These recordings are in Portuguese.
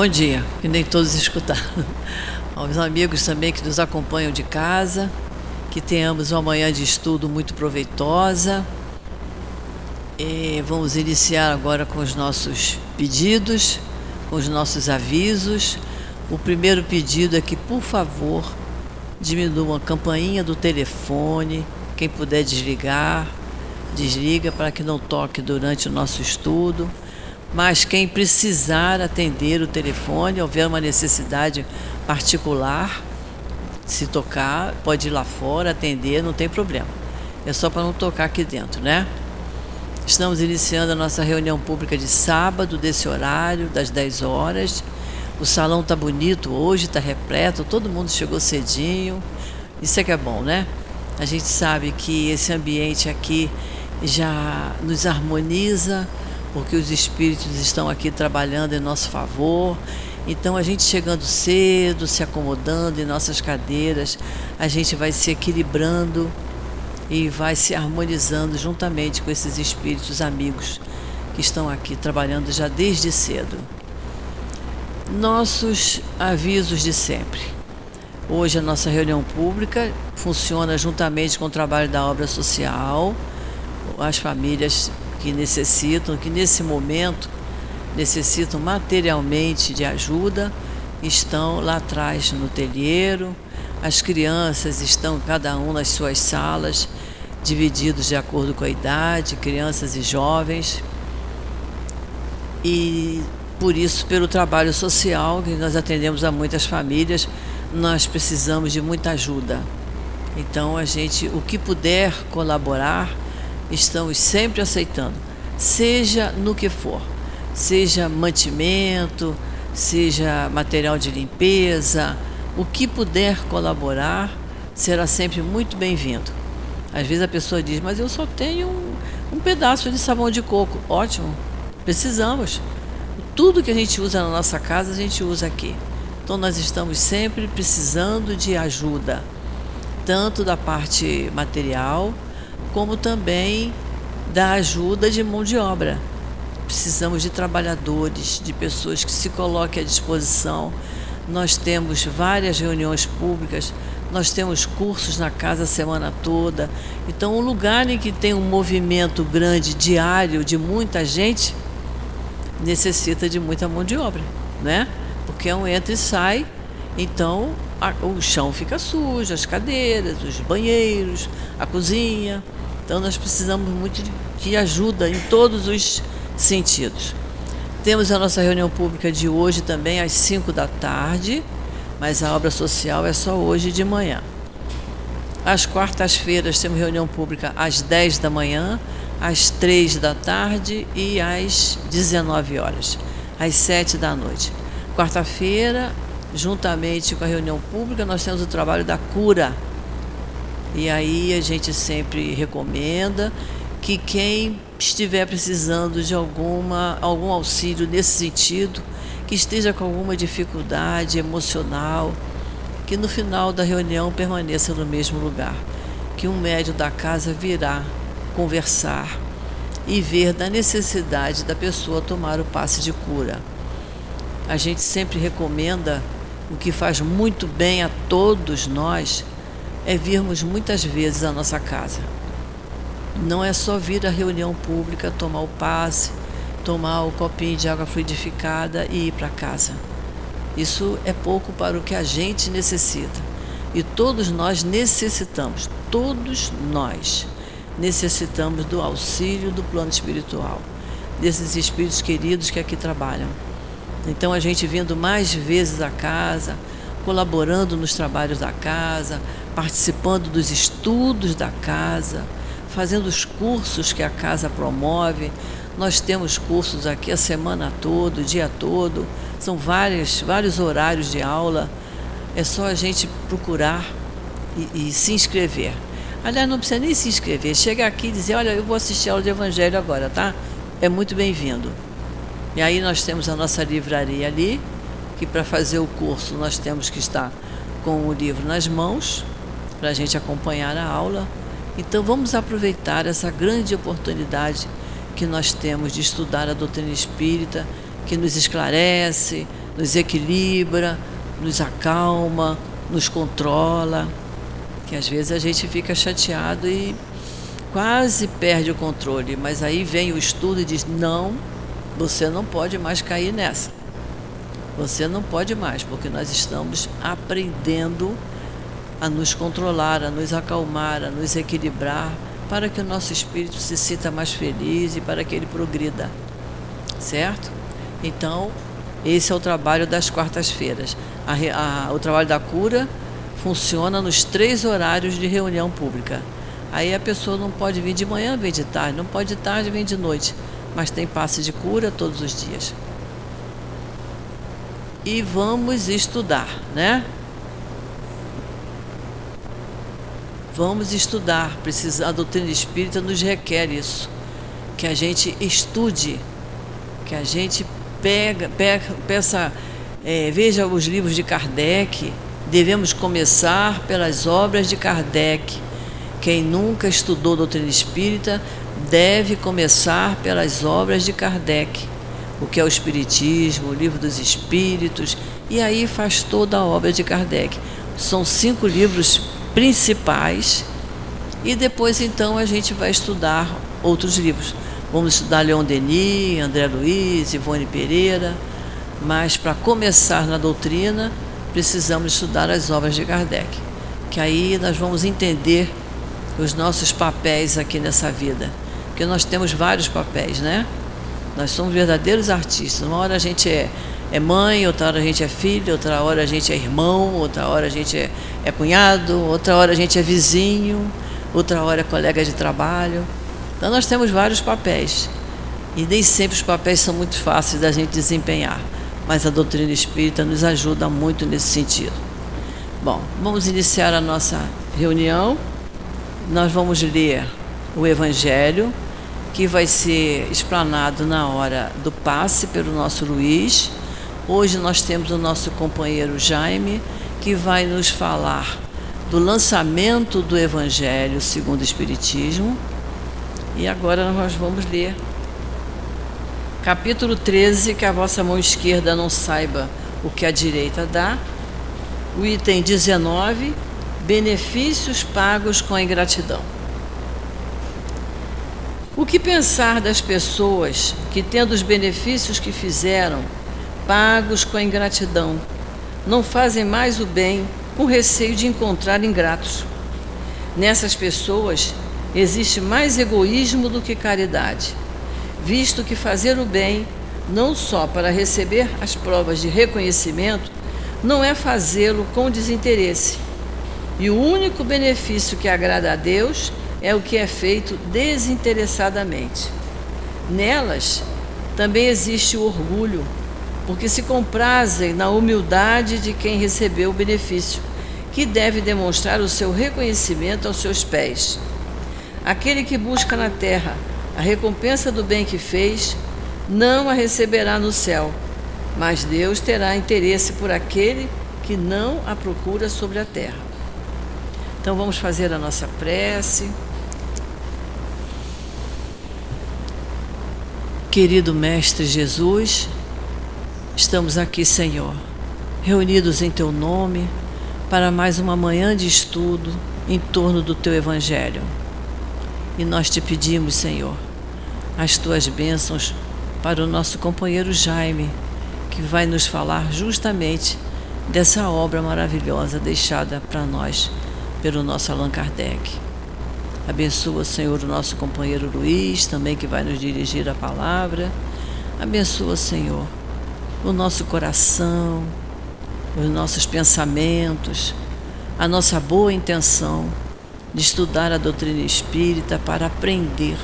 Bom dia, que nem todos escutaram. Aos amigos também que nos acompanham de casa, que tenhamos uma manhã de estudo muito proveitosa. E vamos iniciar agora com os nossos pedidos, com os nossos avisos. O primeiro pedido é que, por favor, diminuam a campainha do telefone. Quem puder desligar, desliga para que não toque durante o nosso estudo. Mas quem precisar atender o telefone, houver uma necessidade particular, se tocar, pode ir lá fora, atender, não tem problema. É só para não tocar aqui dentro, né? Estamos iniciando a nossa reunião pública de sábado, desse horário, das 10 horas. O salão está bonito hoje, está repleto, todo mundo chegou cedinho. Isso é que é bom, né? A gente sabe que esse ambiente aqui já nos harmoniza, porque os espíritos estão aqui trabalhando em nosso favor. Então, a gente chegando cedo, se acomodando em nossas cadeiras, a gente vai se equilibrando e vai se harmonizando juntamente com esses espíritos amigos que estão aqui trabalhando já desde cedo. Nossos avisos de sempre. Hoje a nossa reunião pública funciona juntamente com o trabalho da obra social, as famílias que necessitam, que nesse momento necessitam materialmente de ajuda, estão lá atrás no telheiro. As crianças estão cada um nas suas salas, divididos de acordo com a idade, crianças e jovens. E por isso, pelo trabalho social, que nós atendemos a muitas famílias, nós precisamos de muita ajuda. Então, a gente, o que puder colaborar, estamos sempre aceitando, seja no que for, seja mantimento, seja material de limpeza, o que puder colaborar será sempre muito bem-vindo. Às vezes a pessoa diz, mas eu só tenho um, um pedaço de sabão de coco. Ótimo, precisamos. Tudo que a gente usa na nossa casa, a gente usa aqui. Então nós estamos sempre precisando de ajuda, tanto da parte material, como também da ajuda de mão de obra. Precisamos de trabalhadores, de pessoas que se coloquem à disposição. Nós temos várias reuniões públicas, nós temos cursos na casa a semana toda. Então, um lugar em que tem um movimento grande diário de muita gente necessita de muita mão de obra, né? Porque é um entra e sai, então o chão fica sujo, as cadeiras, os banheiros, a cozinha. Então nós precisamos muito de, ajuda em todos os sentidos. Temos a nossa reunião pública de hoje também às 5 da tarde, mas a obra social é só hoje de manhã. Às quartas-feiras temos reunião pública às 10 da manhã, às 3 da tarde e às 19 horas, às 7 da noite. Quarta-feira, juntamente com a reunião pública, nós temos o trabalho da cura e aí a gente sempre recomenda que quem estiver precisando de alguma, algum auxílio nesse sentido, que esteja com alguma dificuldade emocional, que no final da reunião permaneça no mesmo lugar, que um médium da casa virá conversar e ver da necessidade da pessoa tomar o passe de cura. A gente sempre recomenda o que faz muito bem a todos nós é virmos muitas vezes à nossa casa. Não é só vir à reunião pública, tomar o passe, tomar o copinho de água fluidificada e ir para casa. Isso é pouco para o que a gente necessita. E todos nós necessitamos, todos nós necessitamos do auxílio do plano espiritual, desses espíritos queridos que aqui trabalham. Então a gente vindo mais vezes à casa, colaborando nos trabalhos da casa, participando dos estudos da casa, fazendo os cursos que a casa promove. Nós temos cursos aqui a semana toda, o dia todo, são vários, vários horários de aula. É só a gente procurar e, e se inscrever. Aliás, não precisa nem se inscrever. Chega aqui e dizer, olha, eu vou assistir aula de evangelho agora, tá? É muito bem-vindo. E aí nós temos a nossa livraria ali, que para fazer o curso nós temos que estar com o livro nas mãos, para a gente acompanhar a aula. Então vamos aproveitar essa grande oportunidade que nós temos de estudar a doutrina espírita, que nos esclarece, nos equilibra, nos acalma, nos controla. Que às vezes a gente fica chateado e quase perde o controle, mas aí vem o estudo e diz: não, você não pode mais cair nessa. Você não pode mais, porque nós estamos aprendendo a nos controlar, a nos acalmar, a nos equilibrar, para que o nosso espírito se sinta mais feliz e para que ele progrida. Certo? Então, esse é o trabalho das quartas-feiras. o trabalho da cura funciona nos três horários de reunião pública. Aí a pessoa não pode vir de manhã, vem de tarde, não pode de tarde, vem de noite, mas tem passe de cura todos os dias. E vamos estudar, né? Vamos estudar. Precisa, a doutrina espírita nos requer isso. Que a gente estude, que a gente pega, pega peça, é, veja os livros de Kardec. Devemos começar pelas obras de Kardec. Quem nunca estudou doutrina espírita deve começar pelas obras de Kardec, o que é o Espiritismo, o Livro dos Espíritos, e aí faz toda a obra de Kardec. São cinco livros principais e depois então a gente vai estudar outros livros. Vamos estudar Leon Denis, André Luiz, Ivone Pereira, mas para começar na doutrina precisamos estudar as obras de Kardec, que aí nós vamos entender os nossos papéis aqui nessa vida, porque nós temos vários papéis, né? Nós somos verdadeiros artistas. Uma hora a gente é é mãe, outra hora a gente é filho, outra hora a gente é irmão, outra hora a gente é, é cunhado, outra hora a gente é vizinho, outra hora é colega de trabalho. Então nós temos vários papéis. E nem sempre os papéis são muito fáceis da gente desempenhar, mas a doutrina espírita nos ajuda muito nesse sentido. Bom, vamos iniciar a nossa reunião. Nós vamos ler o Evangelho, que vai ser explanado na hora do passe pelo nosso Luiz Hoje nós temos o nosso companheiro Jaime, que vai nos falar do lançamento do Evangelho segundo o Espiritismo. E agora nós vamos ler capítulo 13, que a vossa mão esquerda não saiba o que a direita dá. O item 19, benefícios pagos com a ingratidão. O que pensar das pessoas que, tendo os benefícios que fizeram, pagos com a ingratidão. Não fazem mais o bem com receio de encontrar ingratos. Nessas pessoas existe mais egoísmo do que caridade, visto que fazer o bem, não só para receber as provas de reconhecimento, não é fazê-lo com desinteresse. E o único benefício que agrada a Deus é o que é feito desinteressadamente. Nelas também existe o orgulho, porque se comprazem na humildade de quem recebeu o benefício, que deve demonstrar o seu reconhecimento aos seus pés. Aquele que busca na terra a recompensa do bem que fez, não a receberá no céu, mas Deus terá interesse por aquele que não a procura sobre a terra. Então vamos fazer a nossa prece. Querido Mestre Jesus, Estamos aqui, Senhor, reunidos em Teu nome para mais uma manhã de estudo em torno do Teu Evangelho. E nós te pedimos, Senhor, as Tuas bênçãos para o nosso companheiro Jaime, que vai nos falar justamente dessa obra maravilhosa deixada para nós pelo nosso Allan Kardec. Abençoa, Senhor, o nosso companheiro Luiz, também que vai nos dirigir a palavra. Abençoa, Senhor, o nosso coração, os nossos pensamentos, a nossa boa intenção de estudar a doutrina espírita para aprender,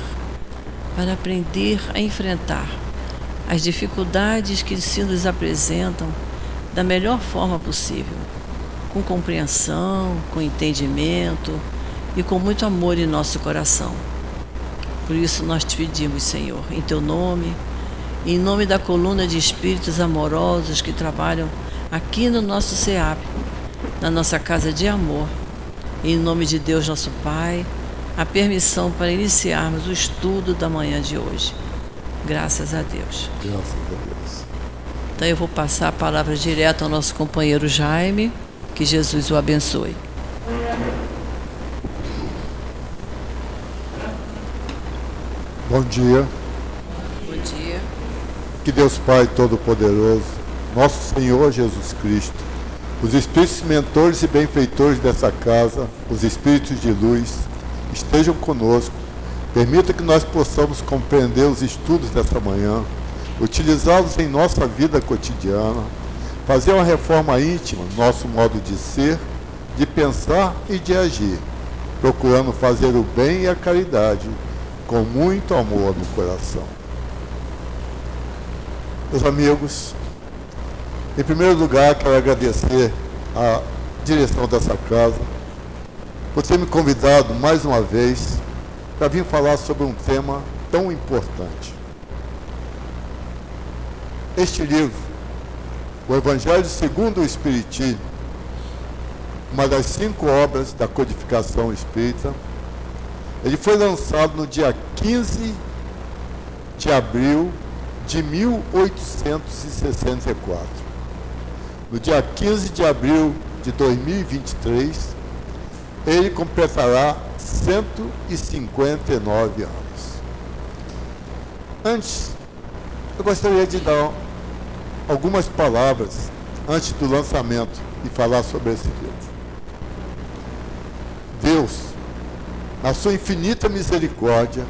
para aprender a enfrentar as dificuldades que se nos apresentam da melhor forma possível, com compreensão, com entendimento e com muito amor em nosso coração. Por isso nós te pedimos, Senhor, em teu nome, em nome da coluna de espíritos amorosos que trabalham aqui no nosso SEAP, na nossa casa de amor. Em nome de Deus, nosso Pai, a permissão para iniciarmos o estudo da manhã de hoje. Graças a Deus. Graças a Deus. Então eu vou passar a palavra direto ao nosso companheiro Jaime. Que Jesus o abençoe. Bom dia. Bom dia. Que Deus Pai Todo-Poderoso, nosso Senhor Jesus Cristo, os espíritos mentores e benfeitores dessa casa, os espíritos de luz, estejam conosco. Permita que nós possamos compreender os estudos dessa manhã, utilizá-los em nossa vida cotidiana, fazer uma reforma íntima no nosso modo de ser, de pensar e de agir, procurando fazer o bem e a caridade com muito amor no coração. Meus amigos, em primeiro lugar, quero agradecer a direção dessa casa por ter me convidado mais uma vez para vir falar sobre um tema tão importante. Este livro, o Evangelho segundo o Espiritismo, uma das cinco obras da codificação espírita, ele foi lançado no dia 15 de abril de 1864. No dia 15 de abril de 2023, ele completará 159 anos. Antes, eu gostaria de dar algumas palavras antes do lançamento e falar sobre esse livro. Deus na sua infinita misericórdia,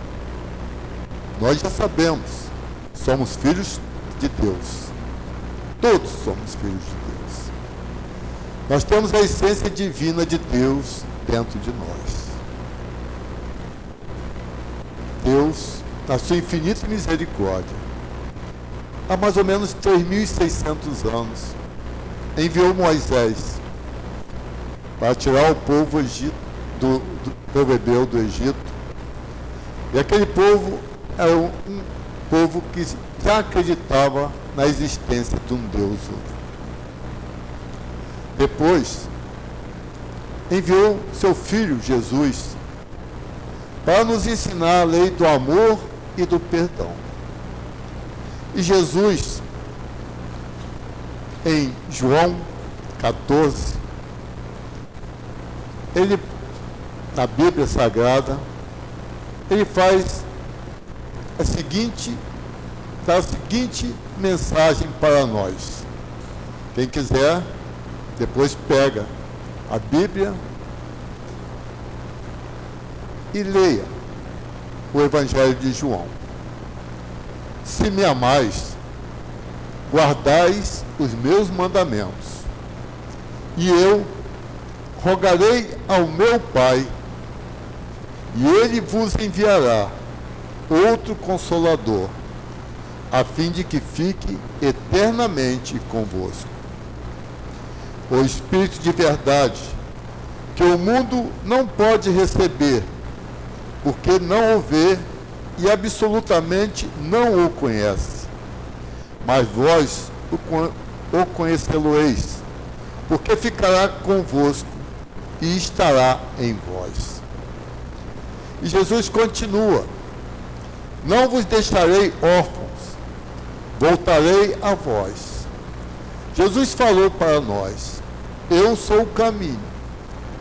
nós já sabemos, somos filhos de Deus. Todos somos filhos de Deus. Nós temos a essência divina de Deus dentro de nós. Deus, na sua infinita misericórdia, há mais ou menos 3.600 anos, enviou Moisés para tirar o povo egito do, do povo hebreu do Egito. E aquele povo era um, um povo que já acreditava na existência de um Deus Depois, enviou seu filho Jesus para nos ensinar a lei do amor e do perdão. E Jesus, em João 14, ele na Bíblia Sagrada, ele faz a seguinte, a seguinte mensagem para nós. Quem quiser, depois pega a Bíblia e leia o Evangelho de João. Se me amais, guardais os meus mandamentos, e eu rogarei ao meu Pai e ele vos enviará outro consolador, a fim de que fique eternamente convosco. O Espírito de verdade, que o mundo não pode receber, porque não o vê e absolutamente não o conhece. Mas vós o conhecê-lo-eis, porque ficará convosco e estará em vós. E Jesus continua: Não vos deixarei órfãos, voltarei a vós. Jesus falou para nós: Eu sou o caminho,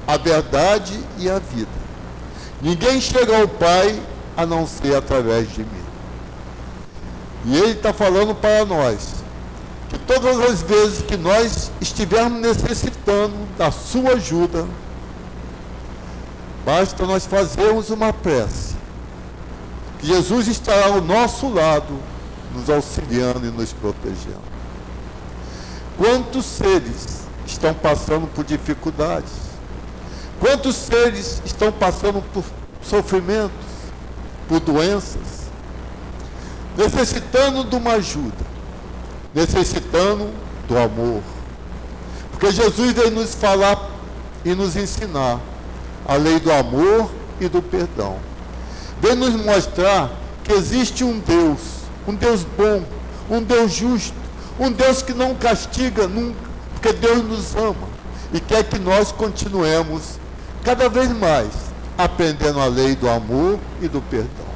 a verdade e a vida. Ninguém chega ao Pai a não ser através de mim. E Ele está falando para nós que todas as vezes que nós estivermos necessitando da Sua ajuda, Basta nós fazermos uma prece. Que Jesus estará ao nosso lado, nos auxiliando e nos protegendo. Quantos seres estão passando por dificuldades? Quantos seres estão passando por sofrimentos, por doenças? Necessitando de uma ajuda, necessitando do amor. Porque Jesus veio nos falar e nos ensinar a lei do amor e do perdão. Vem nos mostrar que existe um Deus, um Deus bom, um Deus justo, um Deus que não castiga nunca, porque Deus nos ama e quer que nós continuemos cada vez mais aprendendo a lei do amor e do perdão.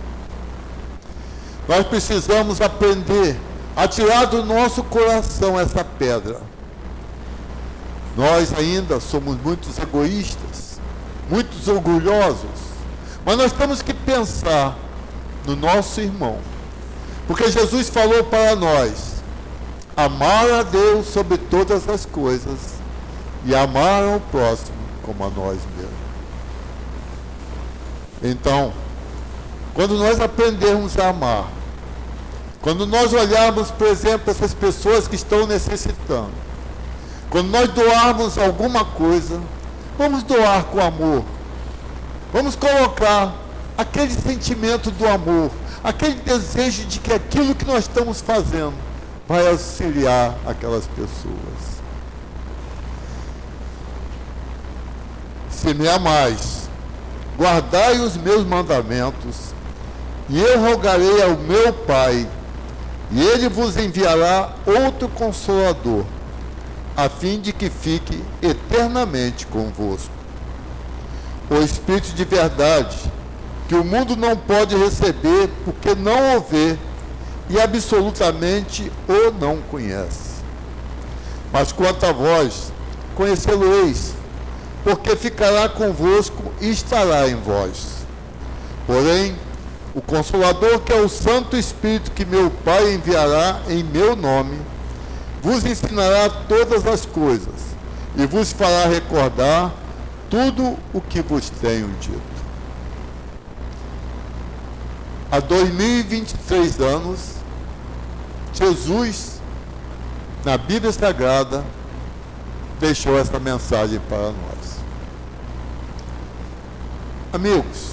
Nós precisamos aprender a tirar do nosso coração essa pedra. Nós ainda somos muitos egoístas, muitos orgulhosos, mas nós temos que pensar no nosso irmão, porque Jesus falou para nós: amar a Deus sobre todas as coisas e amar ao próximo como a nós mesmos. Então, quando nós aprendermos a amar, quando nós olharmos, por exemplo, essas pessoas que estão necessitando, quando nós doarmos alguma coisa, vamos doar com amor. Vamos colocar aquele sentimento do amor, aquele desejo de que aquilo que nós estamos fazendo vai auxiliar aquelas pessoas. Se me amais, guardai os meus mandamentos, e eu rogarei ao meu Pai, e ele vos enviará outro consolador, a fim de que fique eternamente convosco. O Espírito de verdade, que o mundo não pode receber porque não o vê e absolutamente o não conhece. Mas quanto a vós, conhecê-lo-eis, porque ficará convosco e estará em vós. Porém, o Consolador, que é o Santo Espírito que meu Pai enviará em meu nome, vos ensinará todas as coisas e vos fará recordar tudo o que vos tenho dito. Há 2023 anos, Jesus, na Bíblia Sagrada, deixou essa mensagem para nós. Amigos,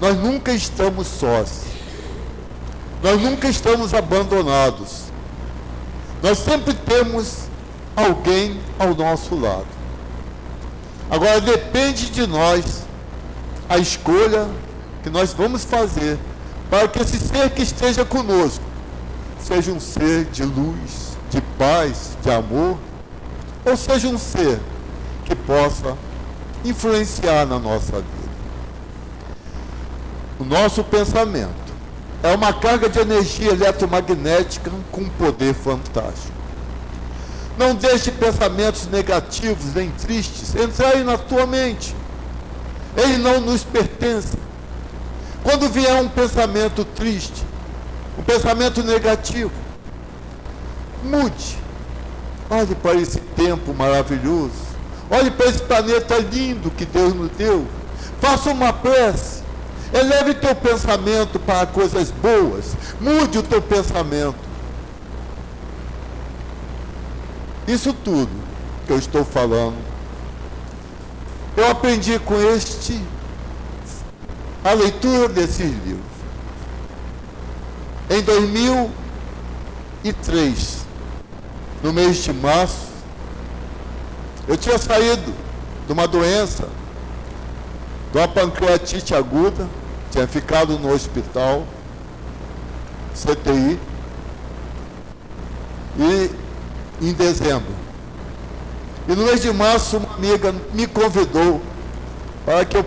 nós nunca estamos sós. Nós nunca estamos abandonados. Nós sempre temos alguém ao nosso lado. Agora depende de nós a escolha que nós vamos fazer para que esse ser que esteja conosco seja um ser de luz, de paz, de amor, ou seja um ser que possa influenciar na nossa vida o nosso pensamento é uma carga de energia eletromagnética com poder fantástico. Não deixe pensamentos negativos nem tristes entrarem na tua mente. Ele não nos pertence. Quando vier um pensamento triste, um pensamento negativo, mude. Olhe para esse tempo maravilhoso. Olhe para esse planeta lindo que Deus nos deu. Faça uma prece Eleve teu pensamento para coisas boas. Mude o teu pensamento. Isso tudo que eu estou falando, eu aprendi com este, a leitura desses livros. Em 2003, no mês de março, eu tinha saído de uma doença, de uma pancreatite aguda, tinha ficado no hospital, CTI, e em dezembro. E no mês de março, uma amiga me convidou para que eu,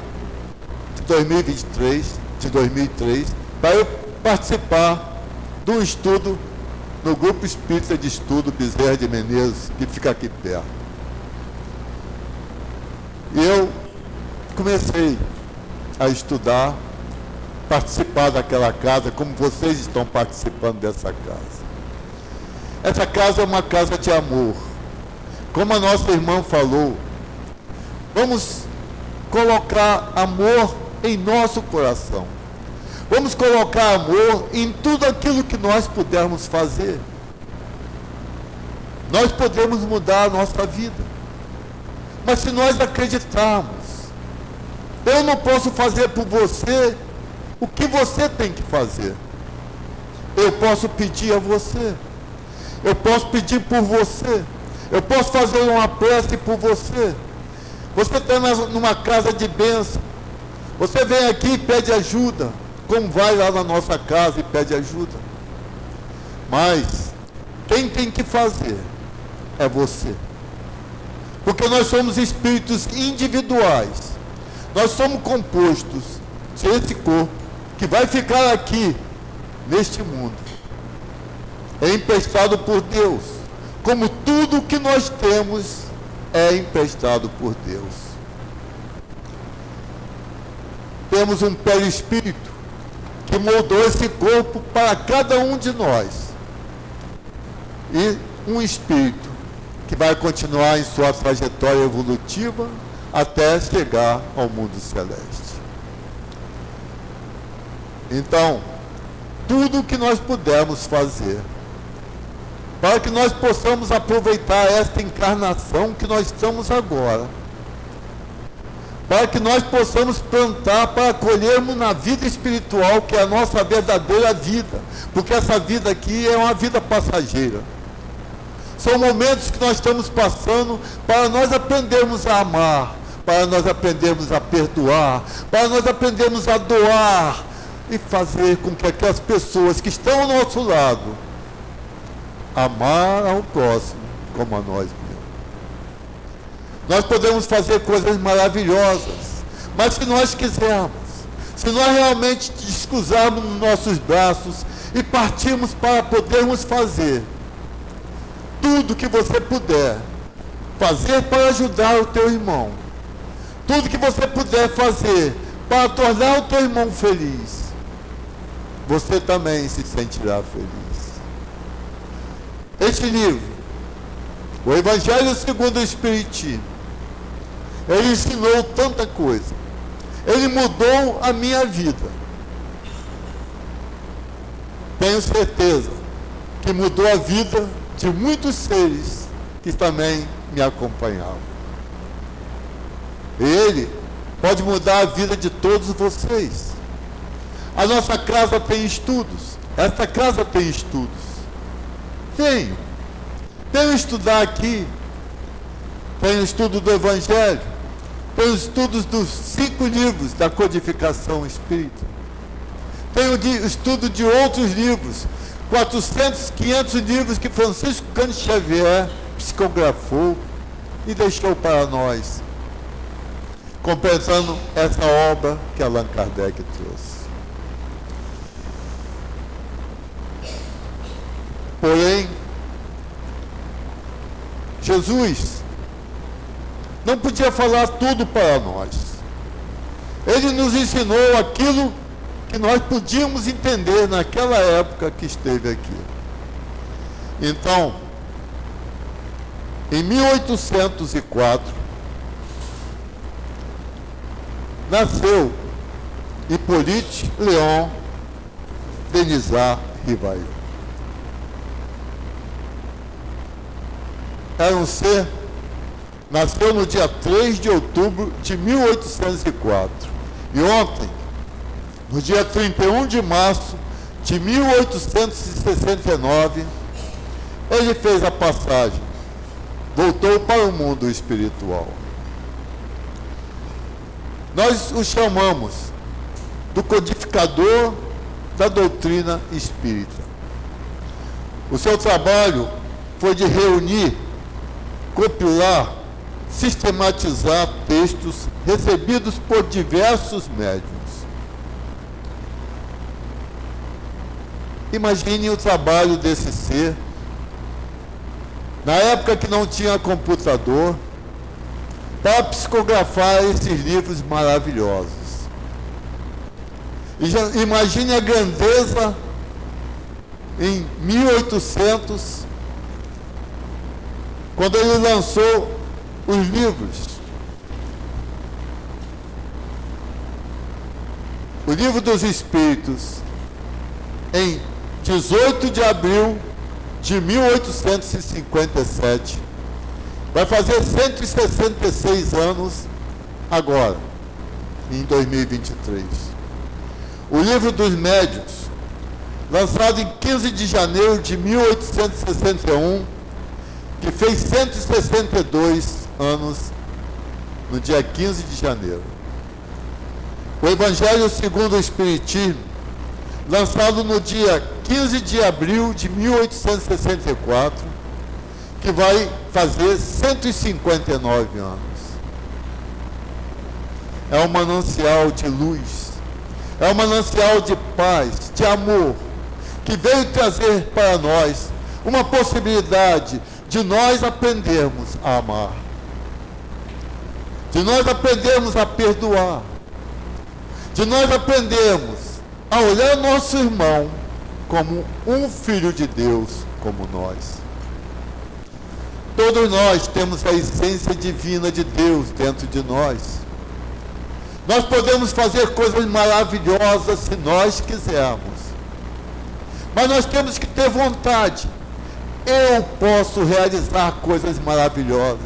de 2023, de 2003, para eu participar do estudo no Grupo Espírita de Estudo Bezerra de Menezes, que fica aqui perto. E eu comecei a estudar participar daquela casa como vocês estão participando dessa casa. Essa casa é uma casa de amor. Como a nossa irmã falou, vamos colocar amor em nosso coração. Vamos colocar amor em tudo aquilo que nós pudermos fazer. Nós podemos mudar a nossa vida. Mas se nós acreditarmos, eu não posso fazer por você o que você tem que fazer? Eu posso pedir a você. Eu posso pedir por você. Eu posso fazer uma prece por você. Você está numa casa de bênção. Você vem aqui e pede ajuda. Como vai lá na nossa casa e pede ajuda. Mas quem tem que fazer é você. Porque nós somos espíritos individuais. Nós somos compostos desse corpo que vai ficar aqui, neste mundo. é emprestado por Deus, como tudo que nós temos é emprestado por Deus. Temos um perispírito que moldou esse corpo para cada um de nós. E um espírito que vai continuar em sua trajetória evolutiva até chegar ao mundo celeste. Então, tudo que nós pudermos fazer para que nós possamos aproveitar esta encarnação que nós estamos agora, para que nós possamos plantar para colhermos na vida espiritual, que é a nossa verdadeira vida, porque essa vida aqui é uma vida passageira. São momentos que nós estamos passando para nós aprendermos a amar, para nós aprendermos a perdoar, para nós aprendermos a doar e fazer com que aquelas pessoas que estão ao nosso lado amar ao próximo como a nós mesmos. Nós podemos fazer coisas maravilhosas, mas se nós quisermos, se nós realmente descruzarmos nos nossos braços e partirmos para podermos fazer tudo que você puder fazer para ajudar o teu irmão, tudo que você puder fazer para tornar o teu irmão feliz, você também se sentirá feliz. Este livro, o Evangelho segundo o Espiritismo, ele ensinou tanta coisa. Ele mudou a minha vida. Tenho certeza que mudou a vida de muitos seres que também me acompanhavam. Ele pode mudar a vida de todos vocês. A nossa casa tem estudos. Esta casa tem estudos. Venho. Venho estudar aqui. Tenho estudo do Evangelho. Tenho estudos dos cinco livros da codificação espírita. Tenho de, estudo de outros livros. 400, 500 livros que Francisco Cândido Xavier psicografou e deixou para nós, compensando essa obra que Allan Kardec trouxe. Porém, Jesus não podia falar tudo para nós. Ele nos ensinou aquilo que nós podíamos entender naquela época que esteve aqui. Então, em 1804, nasceu Hippolyte Leon Denisard Rivail. Um ser, nasceu no dia 3 de outubro de 1804. E ontem, no dia 31 de março de 1869, ele fez a passagem, voltou para o mundo espiritual. Nós o chamamos do codificador da doutrina espírita. O seu trabalho foi de reunir compilar, sistematizar textos recebidos por diversos médiums. Imagine o trabalho desse ser, na época que não tinha computador, para psicografar esses livros maravilhosos. Imagine a grandeza em 1800 quando ele lançou os livros. O livro dos Espíritos, em 18 de abril de 1857, vai fazer 166 anos agora, em 2023. O livro dos Médios, lançado em 15 de janeiro de 1861, que fez 162 anos no dia 15 de janeiro. O Evangelho segundo o Espiritismo, lançado no dia 15 de abril de 1864, que vai fazer 159 anos. É um manancial de luz, é um manancial de paz, de amor, que veio trazer para nós uma possibilidade de nós aprendermos a amar, de nós aprendermos a perdoar, de nós aprendermos a olhar nosso irmão como um filho de Deus, como nós. Todos nós temos a essência divina de Deus dentro de nós. Nós podemos fazer coisas maravilhosas se nós quisermos. Mas nós temos que ter vontade. Eu posso realizar coisas maravilhosas.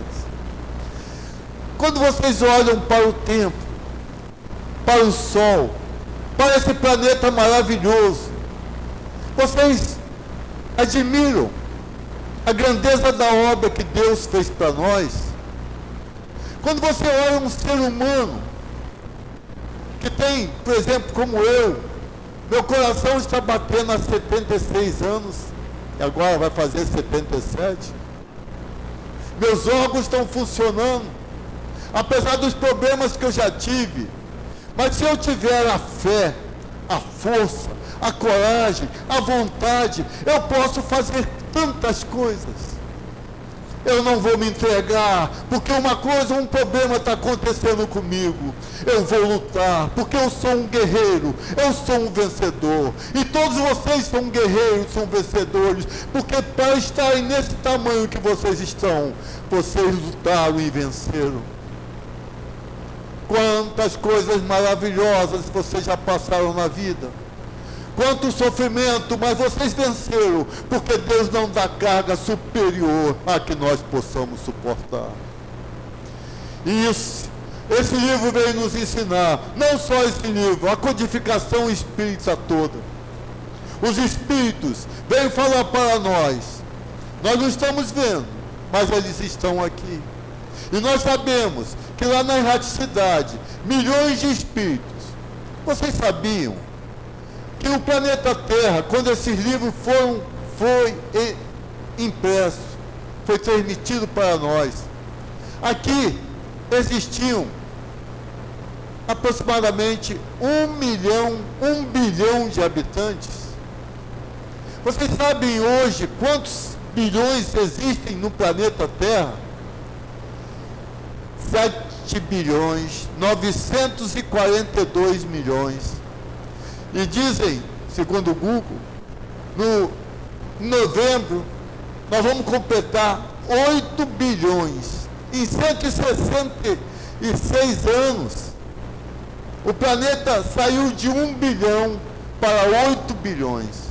Quando vocês olham para o tempo, para o sol, para esse planeta maravilhoso, vocês admiram a grandeza da obra que Deus fez para nós. Quando você olha um ser humano que tem, por exemplo, como eu, meu coração está batendo há 76 anos, e agora vai fazer 77. Meus órgãos estão funcionando, apesar dos problemas que eu já tive. Mas se eu tiver a fé, a força, a coragem, a vontade, eu posso fazer tantas coisas. Eu não vou me entregar, porque uma coisa, um problema está acontecendo comigo. Eu vou lutar, porque eu sou um guerreiro, eu sou um vencedor. E todos vocês são guerreiros, são vencedores, porque para estarem nesse tamanho que vocês estão, vocês lutaram e venceram. Quantas coisas maravilhosas vocês já passaram na vida quanto sofrimento, mas vocês venceram, porque Deus não dá carga superior a que nós possamos suportar. Isso, esse livro vem nos ensinar, não só esse livro, a codificação espírita toda. Os espíritos vêm falar para nós. Nós não estamos vendo, mas eles estão aqui. E nós sabemos que lá na erraticidade, milhões de espíritos. Vocês sabiam que o planeta Terra, quando esses livros foram foi impresso, foi transmitido para nós. Aqui existiam aproximadamente um milhão, um bilhão de habitantes. Vocês sabem hoje quantos bilhões existem no planeta Terra? 7 bilhões, 942 milhões. E dizem, segundo o Google, no novembro nós vamos completar 8 bilhões. Em 166 anos, o planeta saiu de 1 bilhão para 8 bilhões.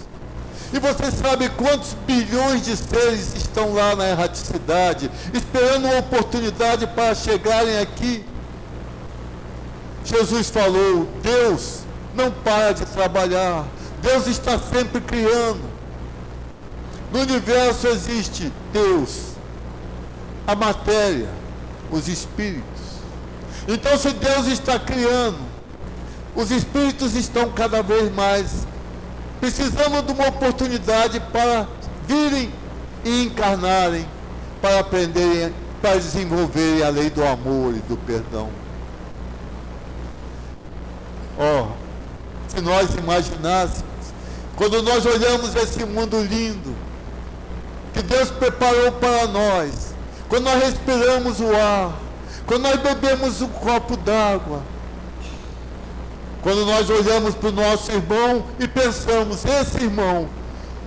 E você sabe quantos bilhões de seres estão lá na erraticidade, esperando uma oportunidade para chegarem aqui? Jesus falou: Deus não para de trabalhar. Deus está sempre criando. No universo existe Deus, a matéria, os espíritos. Então, se Deus está criando, os espíritos estão cada vez mais precisando de uma oportunidade para virem e encarnarem, para aprenderem, para desenvolverem a lei do amor e do perdão. Ó, oh, se nós imaginássemos, quando nós olhamos esse mundo lindo, que Deus preparou para nós, quando nós respiramos o ar, quando nós bebemos um copo d'água, quando nós olhamos para o nosso irmão e pensamos, esse irmão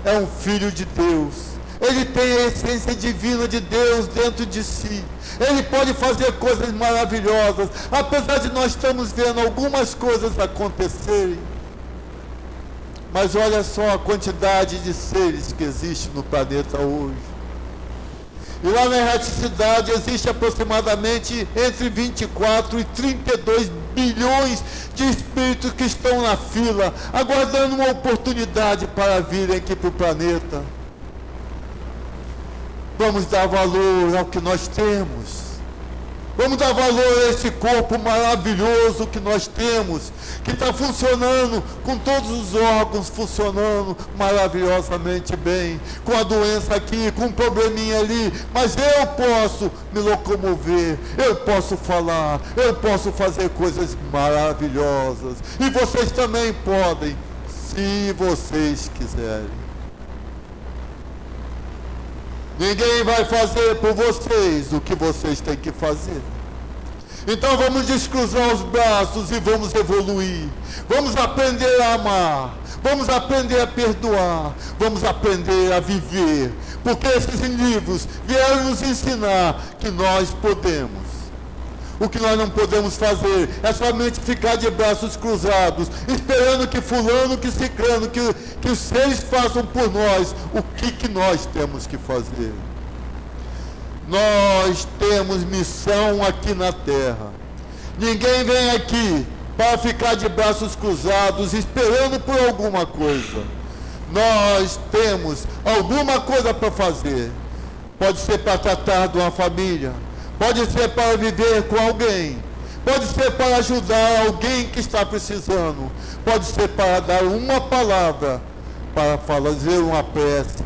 é um filho de Deus, ele tem a essência divina de Deus dentro de si. Ele pode fazer coisas maravilhosas, apesar de nós estamos vendo algumas coisas acontecerem. Mas olha só a quantidade de seres que existe no planeta hoje. E lá na erraticidade existe aproximadamente entre 24 e 32 bilhões de espíritos que estão na fila, aguardando uma oportunidade para virem aqui para o planeta. Vamos dar valor ao que nós temos. Vamos dar valor a esse corpo maravilhoso que nós temos, que está funcionando, com todos os órgãos funcionando maravilhosamente bem, com a doença aqui, com um probleminha ali, mas eu posso me locomover, eu posso falar, eu posso fazer coisas maravilhosas. E vocês também podem, se vocês quiserem. Ninguém vai fazer por vocês o que vocês têm que fazer. Então vamos descruzar os braços e vamos evoluir. Vamos aprender a amar. Vamos aprender a perdoar. Vamos aprender a viver. Porque esses livros vieram nos ensinar que nós podemos. O que nós não podemos fazer é somente ficar de braços cruzados, esperando que fulano, que ciclano, que, que os seres façam por nós o que, que nós temos que fazer. Nós temos missão aqui na terra. Ninguém vem aqui para ficar de braços cruzados esperando por alguma coisa. Nós temos alguma coisa para fazer. Pode ser para tratar de uma família, pode ser para viver com alguém, pode ser para ajudar alguém que está precisando, pode ser para dar uma palavra, para fazer uma prece,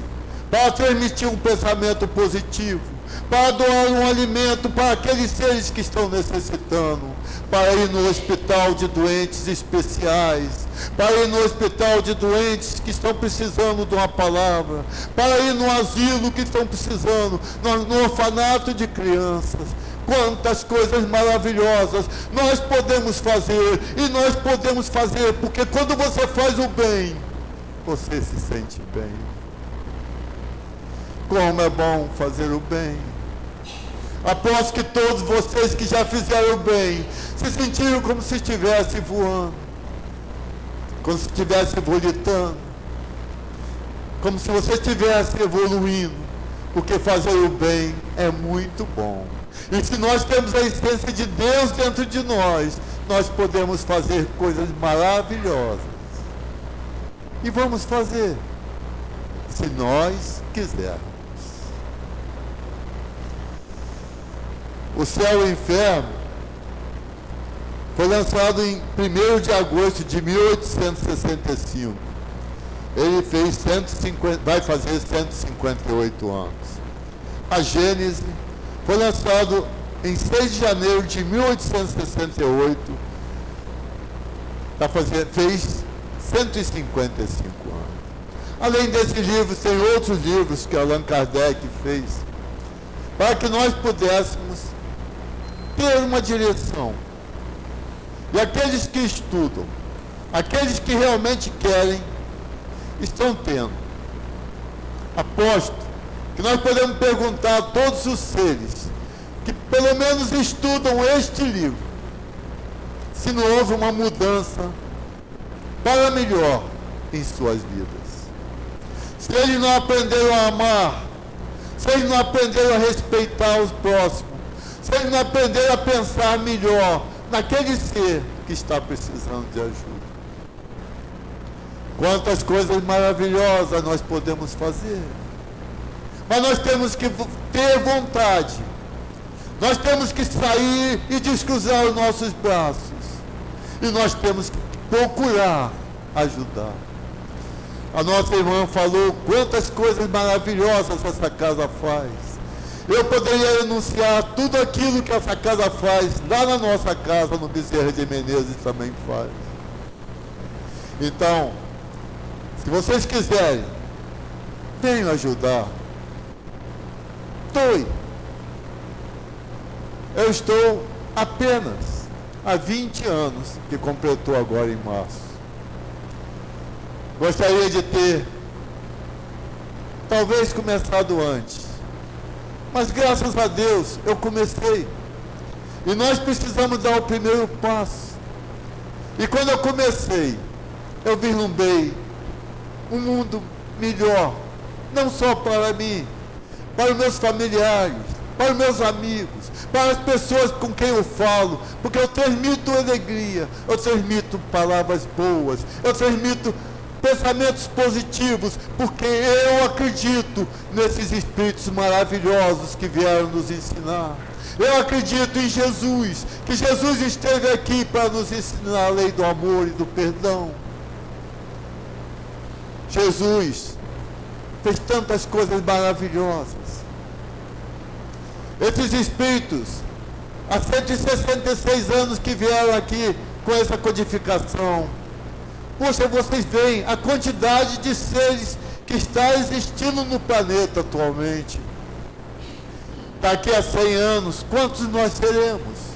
para transmitir um pensamento positivo para doar um alimento para aqueles seres que estão necessitando, para ir no hospital de doentes especiais, para ir no hospital de doentes que estão precisando de uma palavra, para ir no asilo que estão precisando, no, no orfanato de crianças. Quantas coisas maravilhosas nós podemos fazer e nós podemos fazer, porque quando você faz o bem, você se sente bem. Como é bom fazer o bem. Aposto que todos vocês que já fizeram bem se sentiram como se estivesse voando, como se estivesse volitando, como se você estivesse evoluindo, porque fazer o bem é muito bom. E se nós temos a essência de Deus dentro de nós, nós podemos fazer coisas maravilhosas. E vamos fazer, se nós quisermos. O Céu e o Inferno foi lançado em 1 de agosto de 1865. Ele fez 150, vai fazer 158 anos. A Gênese foi lançado em 6 de janeiro de 1868. Tá fazendo, fez 155 anos. Além desse livro, tem outros livros que Allan Kardec fez, para que nós pudéssemos ter uma direção. E aqueles que estudam, aqueles que realmente querem, estão tendo. Aposto que nós podemos perguntar a todos os seres que pelo menos estudam este livro, se não houve uma mudança para melhor em suas vidas. Se eles não aprenderam a amar, se eles não aprenderam a respeitar os próximos, eles não aprenderem a pensar melhor naquele ser que está precisando de ajuda. Quantas coisas maravilhosas nós podemos fazer. Mas nós temos que ter vontade. Nós temos que sair e descruzar os nossos braços. E nós temos que procurar ajudar. A nossa irmã falou quantas coisas maravilhosas essa casa faz. Eu poderia anunciar tudo aquilo que essa casa faz, lá na nossa casa, no Bezerra de Menezes também faz. Então, se vocês quiserem, venham ajudar. Doe. Eu estou apenas há 20 anos, que completou agora em março. Gostaria de ter, talvez começado antes mas graças a Deus eu comecei. E nós precisamos dar o primeiro passo. E quando eu comecei, eu vislumbrei um mundo melhor, não só para mim, para os meus familiares, para os meus amigos, para as pessoas com quem eu falo, porque eu transmito alegria, eu transmito palavras boas, eu transmito pensamentos positivos, porque eu acredito nesses espíritos maravilhosos que vieram nos ensinar. Eu acredito em Jesus, que Jesus esteve aqui para nos ensinar a lei do amor e do perdão. Jesus fez tantas coisas maravilhosas. Esses espíritos, há 166 anos que vieram aqui com essa codificação, Poxa, vocês veem a quantidade de seres que está existindo no planeta atualmente. daqui a 100 anos, quantos nós seremos?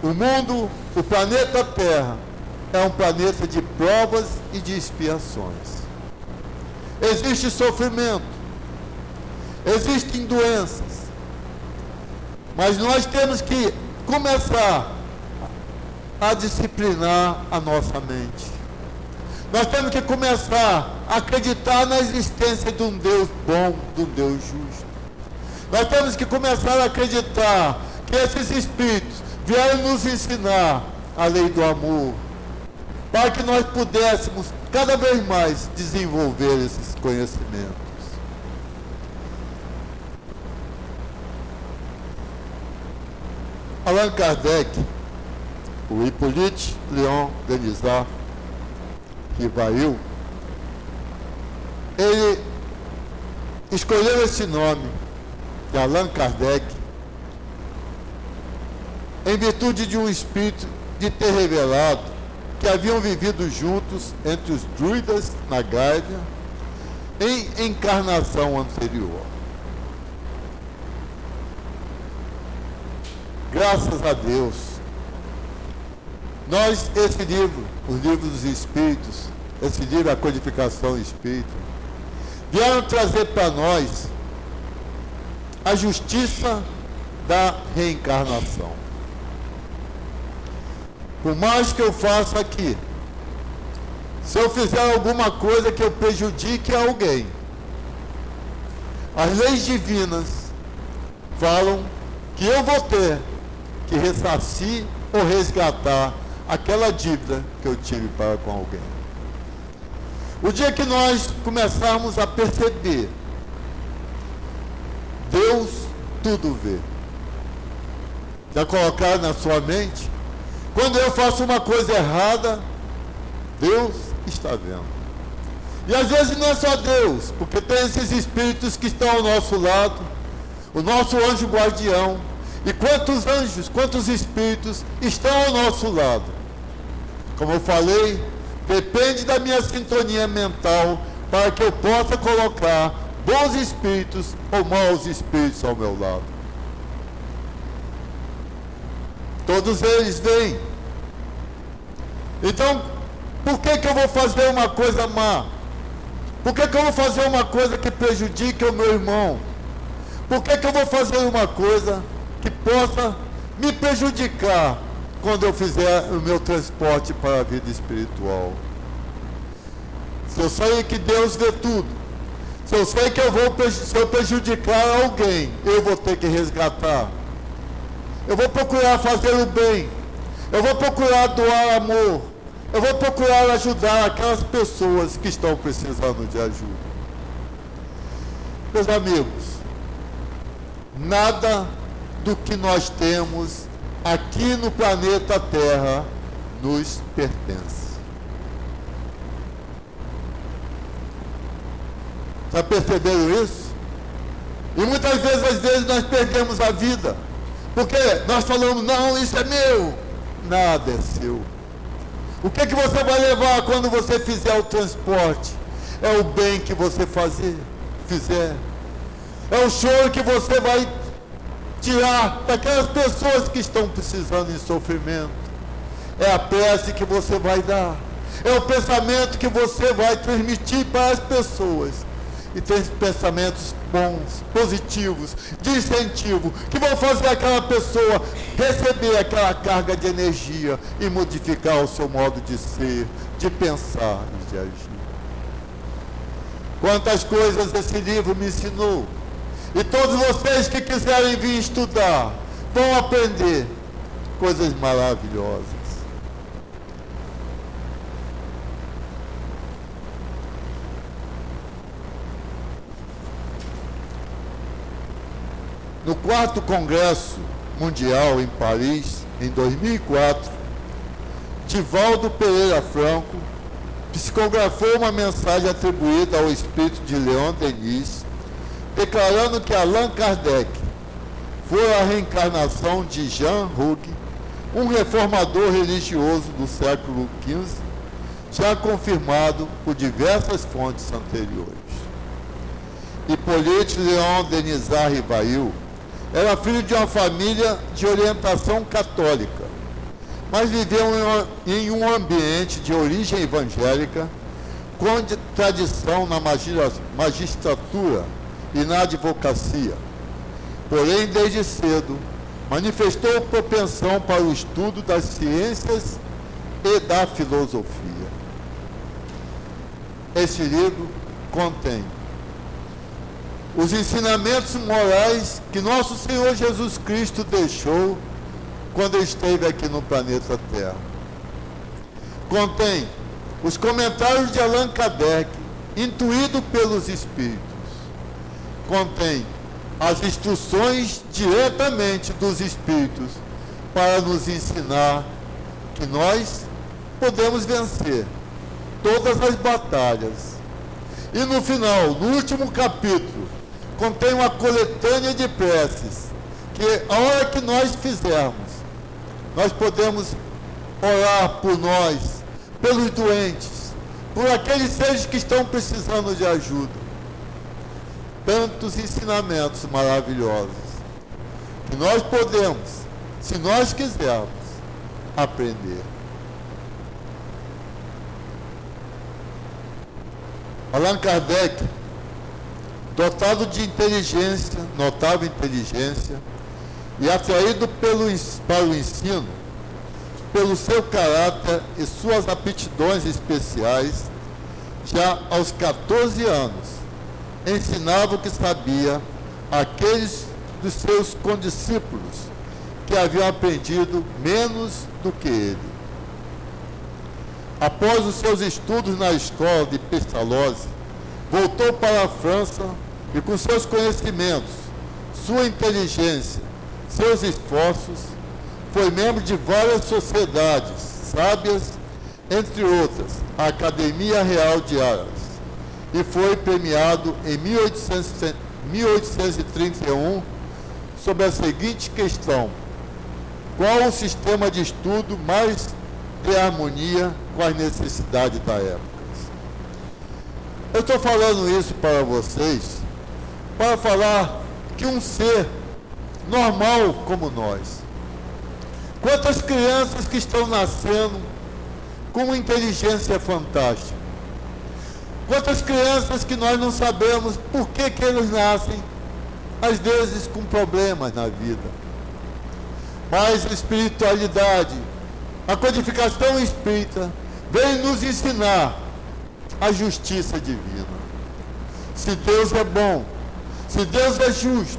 O mundo, o planeta Terra, é um planeta de provas e de expiações. Existe sofrimento, existem doenças, mas nós temos que começar a disciplinar a nossa mente. Nós temos que começar a acreditar na existência de um Deus bom, de um Deus justo. Nós temos que começar a acreditar que esses espíritos vieram nos ensinar a lei do amor, para que nós pudéssemos cada vez mais desenvolver esses conhecimentos. Allan Kardec, o Hippolyte Leon Denisard Rivail, ele escolheu esse nome de Allan Kardec em virtude de um espírito de ter revelado que haviam vivido juntos entre os druidas na Gárdia em encarnação anterior. Graças a Deus, nós, esse livro, os livros dos Espíritos, esse livro, a codificação espírita, vieram trazer para nós a justiça da reencarnação. Por mais que eu faça aqui, se eu fizer alguma coisa que eu prejudique alguém, as leis divinas falam que eu vou ter que ressarcir ou resgatar aquela dívida que eu tive para com alguém. O dia que nós começarmos a perceber, Deus tudo vê. Já colocar na sua mente quando eu faço uma coisa errada, Deus está vendo. E às vezes não é só Deus, porque tem esses espíritos que estão ao nosso lado, o nosso anjo guardião. E quantos anjos, quantos espíritos estão ao nosso lado? Como eu falei, depende da minha sintonia mental para que eu possa colocar bons espíritos ou maus espíritos ao meu lado. Todos eles vêm. Então, por que, que eu vou fazer uma coisa má? Por que, que eu vou fazer uma coisa que prejudique o meu irmão? Por que, que eu vou fazer uma coisa que possa me prejudicar quando eu fizer o meu transporte para a vida espiritual? Se eu sei que Deus vê tudo, se eu sei que eu vou se eu prejudicar alguém, eu vou ter que resgatar. Eu vou procurar fazer o bem. Eu vou procurar doar amor. Eu vou procurar ajudar aquelas pessoas que estão precisando de ajuda. Meus amigos, nada do que nós temos aqui no planeta Terra nos pertence. Já perceberam isso? E muitas vezes, às vezes, nós perdemos a vida. Porque nós falamos, não, isso é meu. Nada é seu. O que, que você vai levar quando você fizer o transporte? É o bem que você fazer, fizer. É o choro que você vai tirar daquelas pessoas que estão precisando em sofrimento. É a prece que você vai dar. É o pensamento que você vai transmitir para as pessoas e ter pensamentos bons, positivos, de incentivo, que vão fazer aquela pessoa receber aquela carga de energia e modificar o seu modo de ser, de pensar e de agir. Quantas coisas esse livro me ensinou. E todos vocês que quiserem vir estudar, vão aprender coisas maravilhosas. No quarto Congresso Mundial em Paris, em 2004, Divaldo Pereira Franco psicografou uma mensagem atribuída ao espírito de Leon Denis, declarando que Allan Kardec foi a reencarnação de Jean Hugh, um reformador religioso do século XV, já confirmado por diversas fontes anteriores. Hippolyte Leon Denizar Rivail era filho de uma família de orientação católica, mas viveu em um ambiente de origem evangélica, com tradição na magistratura e na advocacia. Porém, desde cedo, manifestou propensão para o estudo das ciências e da filosofia. Este livro contém os ensinamentos morais que nosso Senhor Jesus Cristo deixou quando esteve aqui no planeta Terra. Contém os comentários de Allan Kardec, intuído pelos Espíritos. Contém as instruções diretamente dos Espíritos para nos ensinar que nós podemos vencer todas as batalhas. E no final, no último capítulo, contém uma coletânea de preces que a hora que nós fizermos, nós podemos orar por nós, pelos doentes, por aqueles seres que estão precisando de ajuda. Tantos ensinamentos maravilhosos que nós podemos, se nós quisermos, aprender. Allan Kardec dotado de inteligência, notável inteligência, e atraído pelo, para o ensino, pelo seu caráter e suas aptidões especiais, já aos 14 anos, ensinava o que sabia àqueles dos seus condiscípulos que haviam aprendido menos do que ele. Após os seus estudos na escola de Pestalozzi, voltou para a França e com seus conhecimentos, sua inteligência, seus esforços, foi membro de várias sociedades sábias, entre outras, a Academia Real de Arras, e foi premiado em 1831 sobre a seguinte questão: qual o sistema de estudo mais em harmonia com as necessidades da época? Eu estou falando isso para vocês para falar que um ser normal como nós, quantas crianças que estão nascendo com uma inteligência fantástica, quantas crianças que nós não sabemos por que, que eles nascem, às vezes com problemas na vida. Mas a espiritualidade, a codificação espírita, vem nos ensinar a justiça divina. Se Deus é bom, se Deus é justo,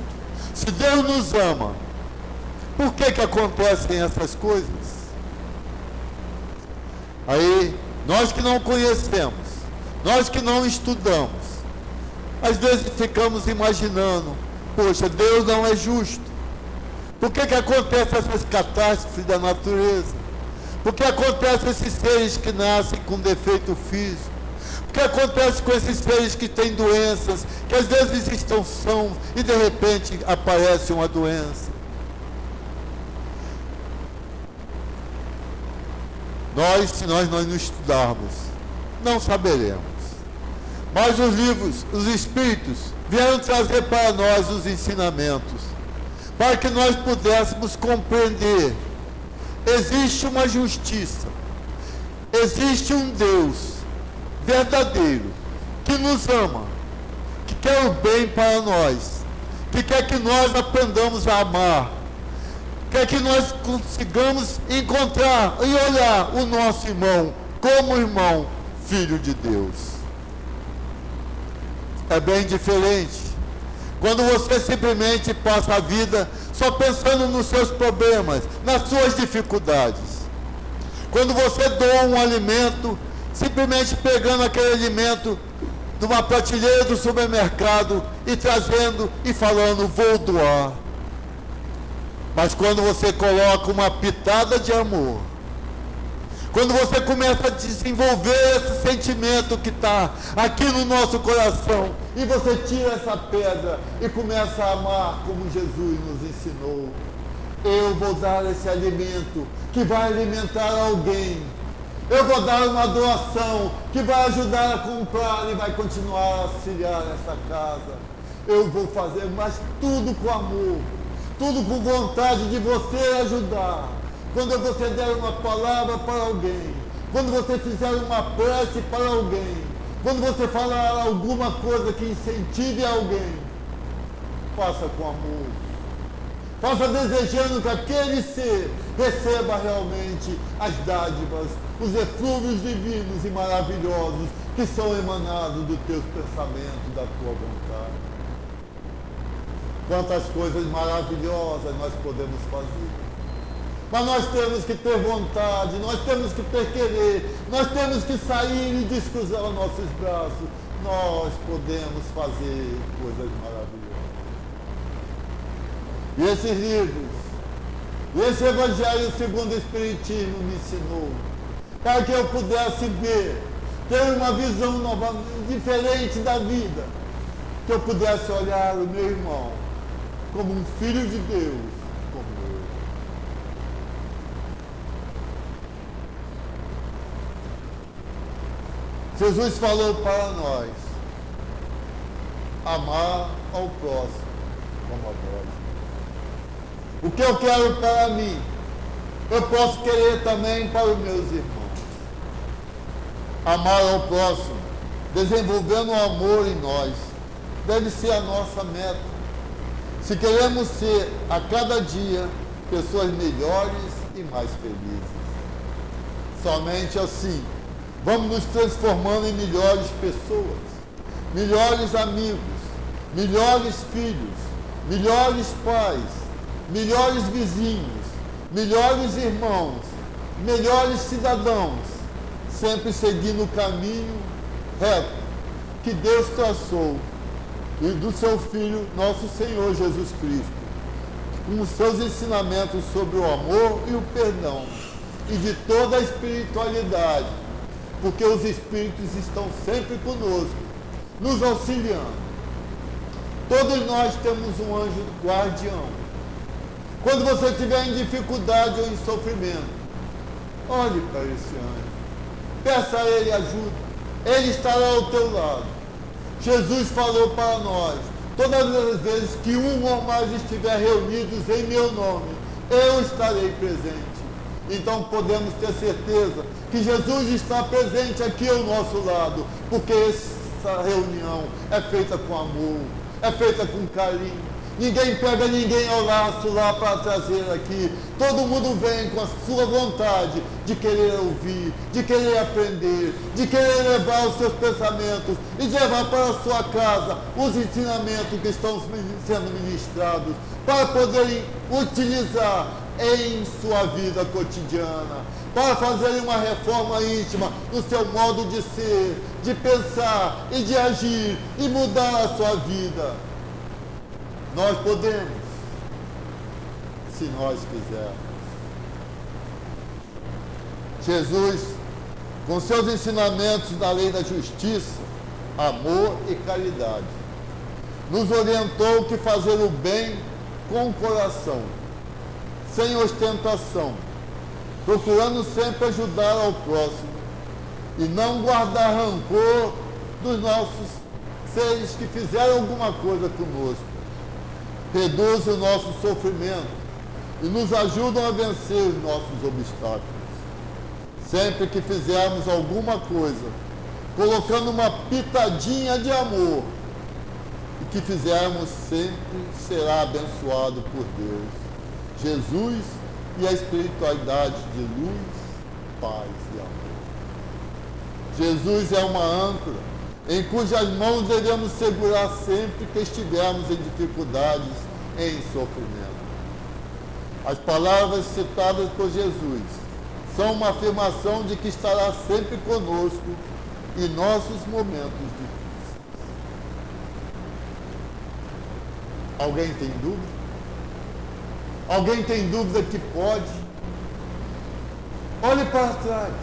se Deus nos ama, por que que acontecem essas coisas? Aí, nós que não conhecemos, nós que não estudamos, às vezes ficamos imaginando, poxa, Deus não é justo. Por que que acontecem essas catástrofes da natureza? Por que acontecem esses seres que nascem com defeito físico? que acontece com esses seres que têm doenças, que às vezes estão sãos e de repente aparece uma doença? Nós, se nós não estudarmos, não saberemos. Mas os livros, os Espíritos, vieram trazer para nós os ensinamentos, para que nós pudéssemos compreender. Existe uma justiça, existe um Deus verdadeiro, que nos ama, que quer o bem para nós, que quer que nós aprendamos a amar, quer que nós consigamos encontrar e olhar o nosso irmão como irmão, filho de Deus. É bem diferente. Quando você simplesmente passa a vida só pensando nos seus problemas, nas suas dificuldades. Quando você doa um alimento simplesmente pegando aquele alimento de uma prateleira do supermercado e trazendo e falando, vou doar. Mas quando você coloca uma pitada de amor, quando você começa a desenvolver esse sentimento que está aqui no nosso coração, e você tira essa pedra e começa a amar como Jesus nos ensinou, eu vou dar esse alimento que vai alimentar alguém Eu vou dar uma doação que vai ajudar a comprar e vai continuar a auxiliar essa casa. Eu vou fazer, mas tudo com amor, tudo com vontade de você ajudar. Quando você der uma palavra para alguém, quando você fizer uma prece para alguém, quando você falar alguma coisa que incentive alguém, faça com amor. Faça desejando que aquele ser receba realmente as dádivas, os eflúvios divinos e maravilhosos que são emanados dos teus pensamentos, da tua vontade. Quantas coisas maravilhosas nós podemos fazer. Mas nós temos que ter vontade, nós temos que ter querer, nós temos que sair e descruzar os nossos braços. Nós podemos fazer coisas maravilhosas. E esses livros, esse Evangelho segundo o Espiritismo me ensinou, para que eu pudesse ver, ter uma visão nova, diferente da vida, que eu pudesse olhar o meu irmão como um filho de Deus, como eu. Jesus falou para nós, amar ao próximo como a nós. O que eu quero para mim, eu posso querer também para os meus irmãos. Amar ao próximo, desenvolvendo o amor em nós, deve ser a nossa meta. Se queremos ser a cada dia pessoas melhores e mais felizes. Somente assim vamos nos transformando em melhores pessoas, melhores amigos, melhores filhos, melhores pais, melhores vizinhos, melhores irmãos, melhores cidadãos, sempre seguindo o caminho reto que Deus traçou e do seu Filho, nosso Senhor Jesus Cristo, com os seus ensinamentos sobre o amor e o perdão, e de toda a espiritualidade, porque os Espíritos estão sempre conosco, nos auxiliando. Todos nós temos um anjo guardião. Quando você estiver em dificuldade ou em sofrimento, olhe para esse anjo, peça a ele ajuda, ele estará ao teu lado Jesus falou para nós: todas as vezes que um ou mais estiver reunidos em meu nome, eu estarei presente. Então podemos ter certeza que Jesus está presente aqui ao nosso lado, porque essa reunião é feita com amor, é feita com carinho Ninguém pega ninguém ao laço lá para trazer aqui. Todo mundo vem com a sua vontade de querer ouvir, de querer aprender, de querer levar os seus pensamentos e levar para a sua casa os ensinamentos que estão sendo ministrados para poderem utilizar em sua vida cotidiana, para fazerem uma reforma íntima no seu modo de ser, de pensar e de agir e mudar a sua vida. Nós podemos, se nós quisermos. Jesus, com seus ensinamentos da lei da justiça, amor e caridade, nos orientou que fazer o bem com o coração, sem ostentação, procurando sempre ajudar ao próximo e não guardar rancor dos nossos seres que fizeram alguma coisa conosco reduz o nosso sofrimento e nos ajudam a vencer os nossos obstáculos. Sempre que fizermos alguma coisa, colocando uma pitadinha de amor, e que fizermos sempre será abençoado por Deus, Jesus e a espiritualidade de luz, paz e amor. Jesus é uma âncora em cujas mãos devemos segurar sempre que estivermos em dificuldades, em sofrimento. As palavras citadas por Jesus são uma afirmação de que estará sempre conosco em nossos momentos difíceis. Alguém tem dúvida? Alguém tem dúvida que pode? Olhe para trás.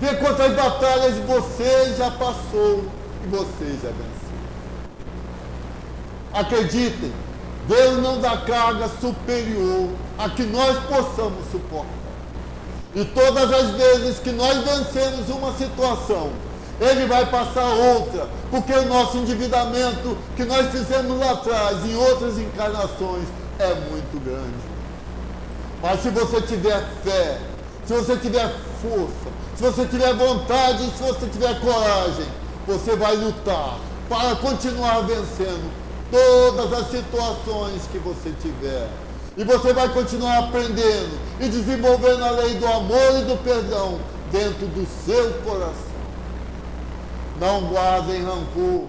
Vê quantas batalhas você já passou e você já venceu. Acreditem, Deus não dá carga superior a que nós possamos suportar. E todas as vezes que nós vencemos uma situação, ele vai passar outra, porque o nosso endividamento que nós fizemos lá atrás, em outras encarnações, é muito grande. Mas se você tiver fé, se você tiver força, se você tiver vontade, se você tiver coragem, você vai lutar para continuar vencendo todas as situações que você tiver. E você vai continuar aprendendo e desenvolvendo a lei do amor e do perdão dentro do seu coração. Não guardem rancor.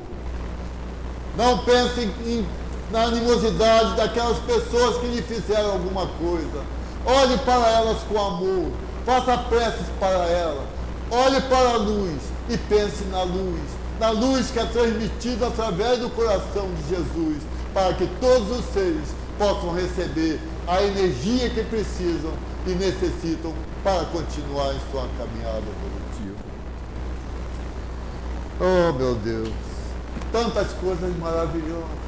Não pensem em, na animosidade daquelas pessoas que lhe fizeram alguma coisa. Olhe para elas com amor. Faça preces para elas. Olhe para a luz e pense na luz. Na luz que é transmitida através do coração de Jesus. Para que todos os seres possam receber a energia que precisam e necessitam para continuar em sua caminhada evolutiva. Oh, meu Deus! Tantas coisas maravilhosas.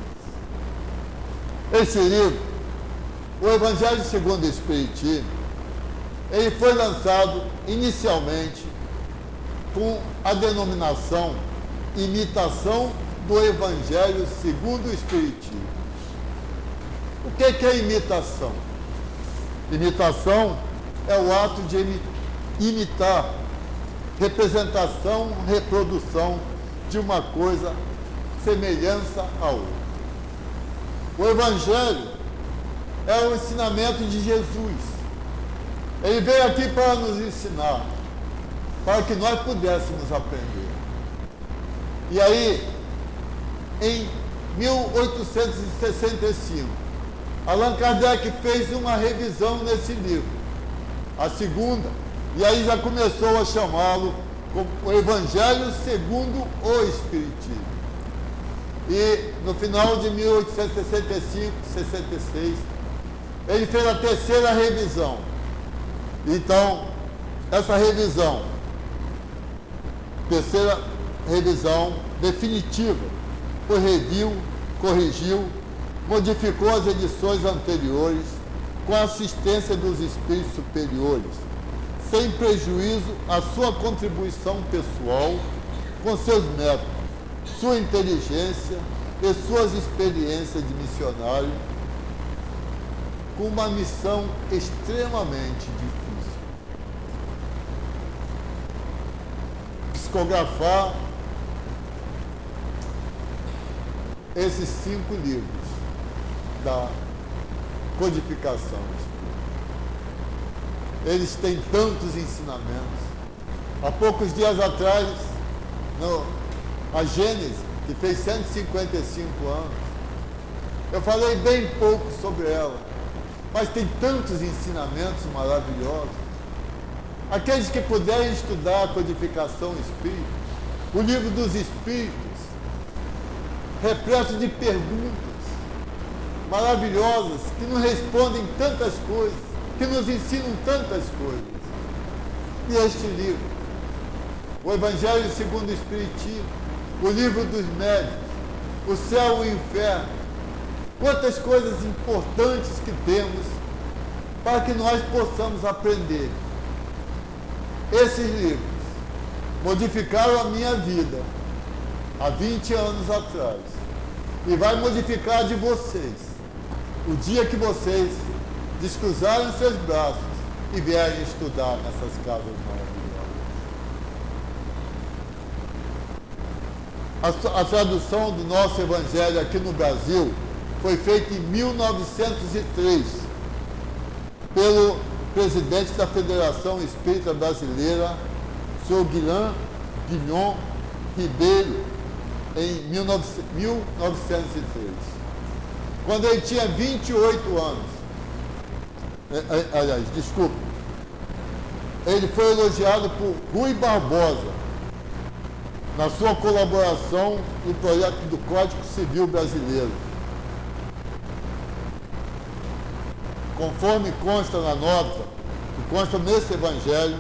Esse livro, o Evangelho segundo o Espiritismo, ele foi lançado inicialmente com a denominação Imitação do Evangelho segundo o Espiritismo. O que é imitação? Imitação é o ato de imitar, representação, reprodução de uma coisa, semelhança a outra. O Evangelho é o ensinamento de Jesus. Ele veio aqui para nos ensinar, para que nós pudéssemos aprender. E aí, em 1865, Allan Kardec fez uma revisão nesse livro, a segunda, e aí já começou a chamá-lo como o Evangelho segundo o Espiritismo. E no final de 1865, 66, ele fez a terceira revisão. Então, essa revisão, terceira revisão definitiva, foi reviu, corrigiu modificou as edições anteriores com a assistência dos espíritos superiores, sem prejuízo à sua contribuição pessoal com seus métodos, sua inteligência e suas experiências de missionário, com uma missão extremamente difícil. Psicografar esses cinco livros da codificação. Eles têm tantos ensinamentos. Há poucos dias atrás, no, a Gênesis, que fez 155 anos, eu falei bem pouco sobre ela, mas tem tantos ensinamentos maravilhosos. Aqueles que puderem estudar a codificação espírita, o livro dos espíritos, repleto de perguntas, maravilhosas que nos respondem tantas coisas, que nos ensinam tantas coisas. E este livro, o Evangelho segundo o Espiritismo, o livro dos médicos, o céu e o inferno, quantas coisas importantes que temos para que nós possamos aprender. Esses livros modificaram a minha vida há 20 anos atrás e vai modificar a de vocês o dia que vocês descruzarem seus braços e vierem estudar nessas casas maravilhosas. A, a tradução do nosso Evangelho aqui no Brasil foi feita em 1903 pelo presidente da Federação Espírita Brasileira, Sr. Guilherme Guilhom Ribeiro, em 1903 quando ele tinha 28 anos. É, é, aliás, desculpe. Ele foi elogiado por Rui Barbosa na sua colaboração no projeto do Código Civil Brasileiro. Conforme consta na nota, que consta nesse Evangelho,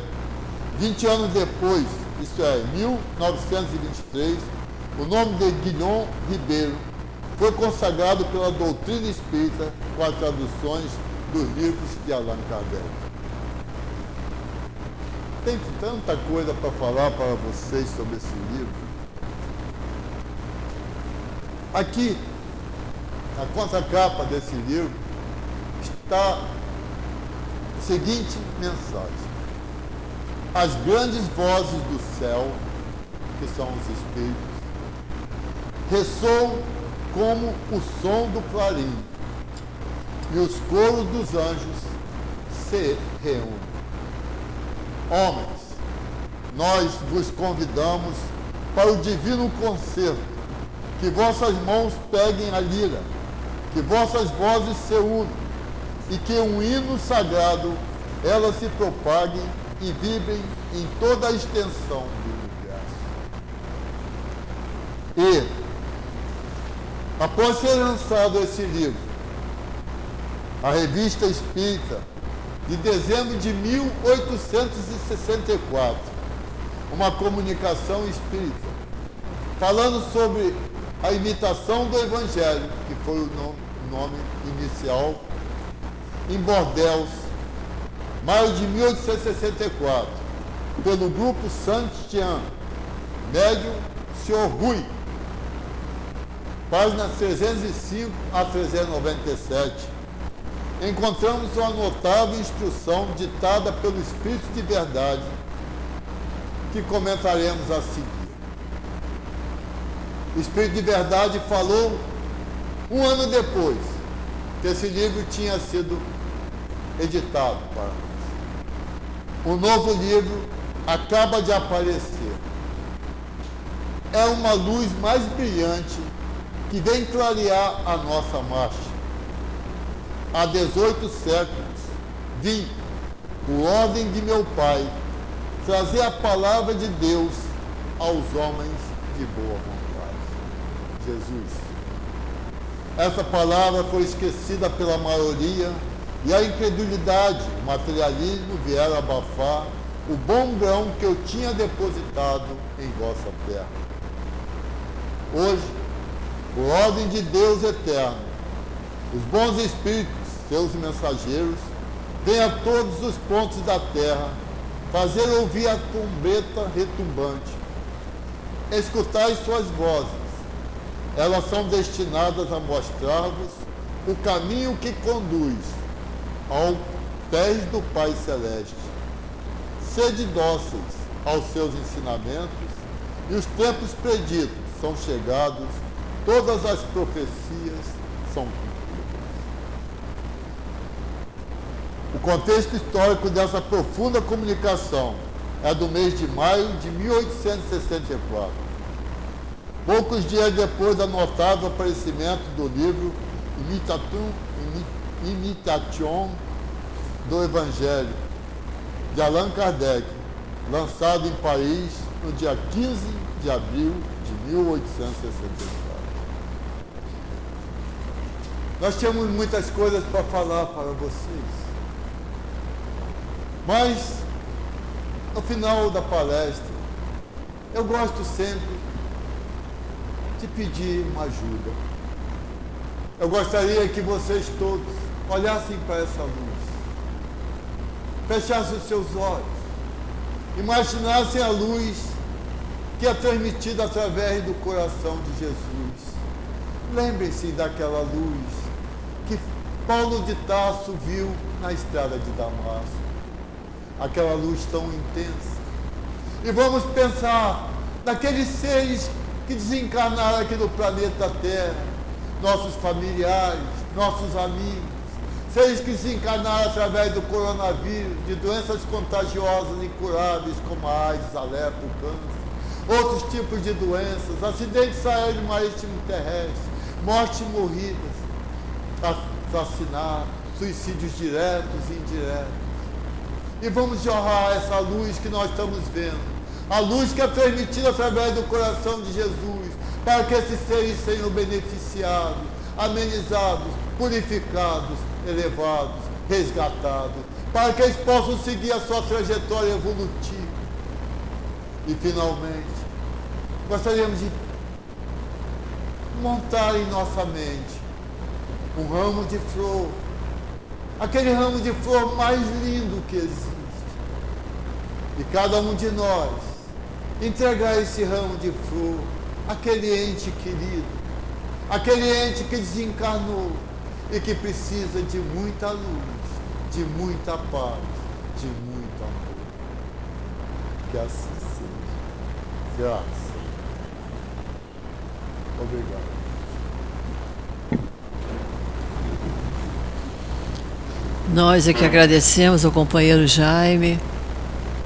20 anos depois, isso é, 1923, o nome de Guilhom Ribeiro foi consagrado pela doutrina espírita com as traduções dos livros de Allan Kardec. Tem tanta coisa para falar para vocês sobre esse livro. Aqui, na contracapa desse livro, está a seguinte mensagem. As grandes vozes do céu, que são os espíritos, ressoam como o som do clarim, e os coros dos anjos se reúnem. Homens, nós vos convidamos para o divino concerto que vossas mãos peguem a lira, que vossas vozes se unam, e que um hino sagrado elas se propaguem e vibrem em toda a extensão do universo. E, após ser lançado esse livro, a revista Espírita, de dezembro de 1864, uma comunicação espírita, falando sobre a imitação do Evangelho, que foi o nome, nome inicial, em Bordéus, maio de 1864, pelo grupo Santian, médium Sr. Rui, páginas 305 a 397, encontramos uma notável instrução ditada pelo Espírito de Verdade, que comentaremos a seguir. O Espírito de Verdade falou um ano depois que esse livro tinha sido editado para nós. O novo livro acaba de aparecer. É uma luz mais brilhante que vem clarear a nossa marcha. Há 18 séculos vim, por ordem de meu Pai, trazer a palavra de Deus aos homens de boa vontade. Jesus. Essa palavra foi esquecida pela maioria e a incredulidade, o materialismo vieram abafar o bom grão que eu tinha depositado em vossa terra. Hoje, por ordem de Deus eterno, os bons espíritos, seus mensageiros, vêm a todos os pontos da terra fazer ouvir a trombeta retumbante. Escutai suas vozes elas são destinadas a mostrar-vos o caminho que conduz ao pés do Pai Celeste. Sede dóceis aos seus ensinamentos, e os tempos preditos são chegados, todas as profecias são O contexto histórico dessa profunda comunicação é do mês de maio de 1864 Poucos dias depois do notável aparecimento do livro Imitation do Evangelho, de Allan Kardec, lançado em Paris no dia 15 de abril de 1864. Nós temos muitas coisas para falar para vocês, mas no final da palestra, eu gosto sempre te pedir uma ajuda. Eu gostaria que vocês todos olhassem para essa luz, fechassem os seus olhos, imaginassem a luz que é transmitida através do coração de Jesus. Lembrem-se daquela luz que Paulo de Tarso viu na estrada de Damasco. Aquela luz tão intensa. E vamos pensar naqueles seres que desencarnaram aqui no planeta Terra, nossos familiares, nossos amigos, seres que desencarnaram através do coronavírus, de doenças contagiosas incuráveis como a AIDS, a lepra, o câncer, outros tipos de doenças, acidentes aéreos marítimos terrestres, mortes morridas, assassinatos, suicídios diretos e indiretos. E vamos jorrar essa luz que nós estamos vendo a luz que é permitida através do coração de Jesus, para que esses seres sejam beneficiados, amenizados, purificados, elevados, resgatados, para que eles possam seguir a sua trajetória evolutiva. E finalmente, gostaríamos de montar em nossa mente um ramo de flor, aquele ramo de flor mais lindo que existe e cada um de nós entregar esse ramo de flor àquele ente querido, aquele ente que desencarnou e que precisa de muita luz, de muita paz, de muito amor. Que assim seja. Graças. Obrigado. Nós é que agradecemos ao companheiro Jaime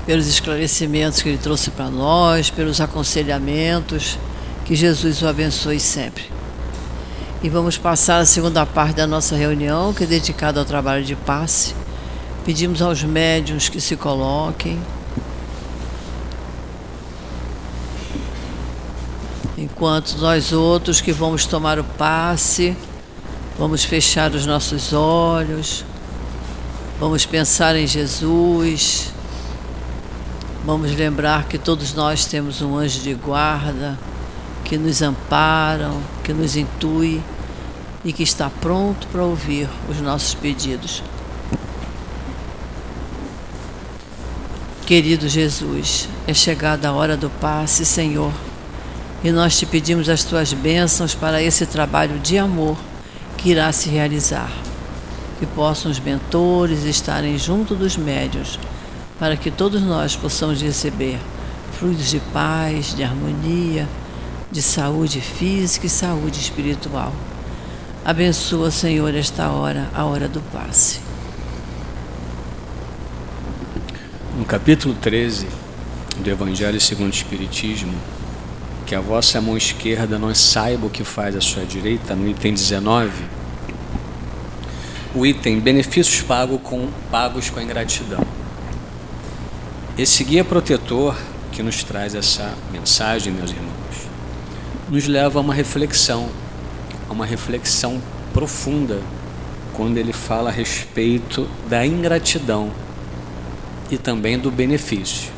pelos esclarecimentos que ele trouxe para nós, pelos aconselhamentos. Que Jesus o abençoe sempre. E vamos passar a segunda parte da nossa reunião, que é dedicada ao trabalho de passe. Pedimos aos médiuns que se coloquem. Enquanto nós outros que vamos tomar o passe, vamos fechar os nossos olhos, vamos pensar em Jesus, vamos lembrar que todos nós temos um anjo de guarda que nos amparam, que nos intui e que está pronto para ouvir os nossos pedidos. Querido Jesus, é chegada a hora do passe, Senhor, e nós te pedimos as tuas bênçãos para esse trabalho de amor que irá se realizar. Que possam os mentores estarem junto dos médios, para que todos nós possamos receber fluidos de paz, de harmonia, de saúde física e saúde espiritual. Abençoa, Senhor, esta hora, a hora do passe. No capítulo 13 do Evangelho segundo o Espiritismo, que a vossa mão esquerda não saiba o que faz a sua direita, no item 19, o item benefícios pago com, pagos com ingratidão. Esse guia protetor que nos traz essa mensagem, meus irmãos, nos leva a uma reflexão, a uma reflexão profunda, quando ele fala a respeito da ingratidão e também do benefício.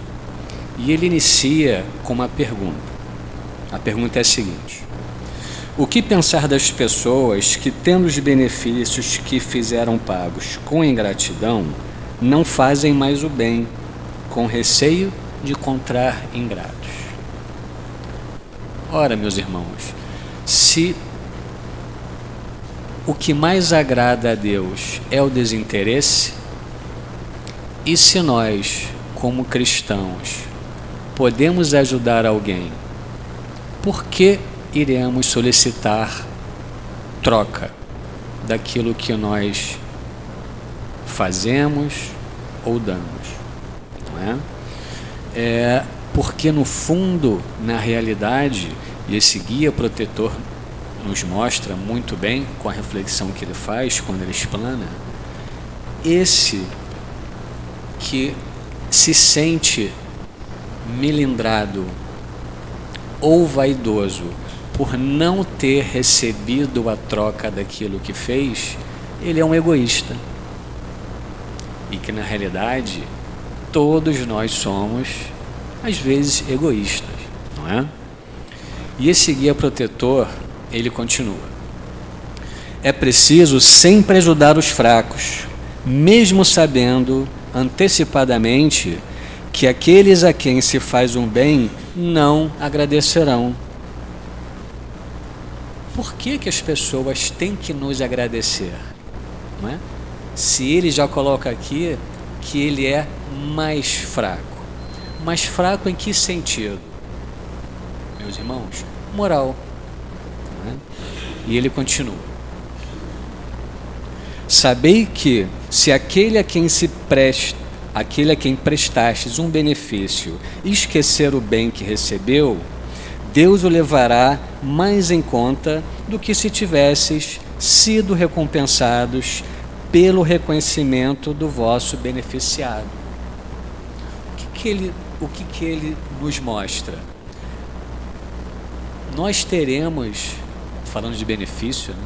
E ele inicia com uma pergunta. A pergunta é a seguinte: O que pensar das pessoas que, tendo os benefícios que fizeram pagos com ingratidão, não fazem mais o bem, com receio de encontrar ingratos? Ora, meus irmãos, se o que mais agrada a Deus é o desinteresse, e se nós, como cristãos, podemos ajudar alguém, por que iremos solicitar troca daquilo que nós fazemos ou damos? Não é? é porque no fundo, na realidade, e esse guia protetor nos mostra muito bem com a reflexão que ele faz quando ele explana, esse que se sente melindrado ou vaidoso por não ter recebido a troca daquilo que fez, ele é um egoísta. E que na realidade todos nós somos às vezes egoístas, não é? E esse guia protetor, ele continua. É preciso sempre ajudar os fracos, mesmo sabendo antecipadamente que aqueles a quem se faz um bem não agradecerão. Por que, que as pessoas têm que nos agradecer? Não é? Se ele já coloca aqui que ele é mais fraco. Mais fraco em que sentido? Meus irmãos, moral. É? E ele continua. Sabei que se aquele a quem se presta, aquele a quem prestastes um benefício esquecer o bem que recebeu, Deus o levará mais em conta do que se tivesses sido recompensados pelo reconhecimento do vosso beneficiado. O que, que ele o que, que ele nos mostra? Nós teremos, falando de benefício, né,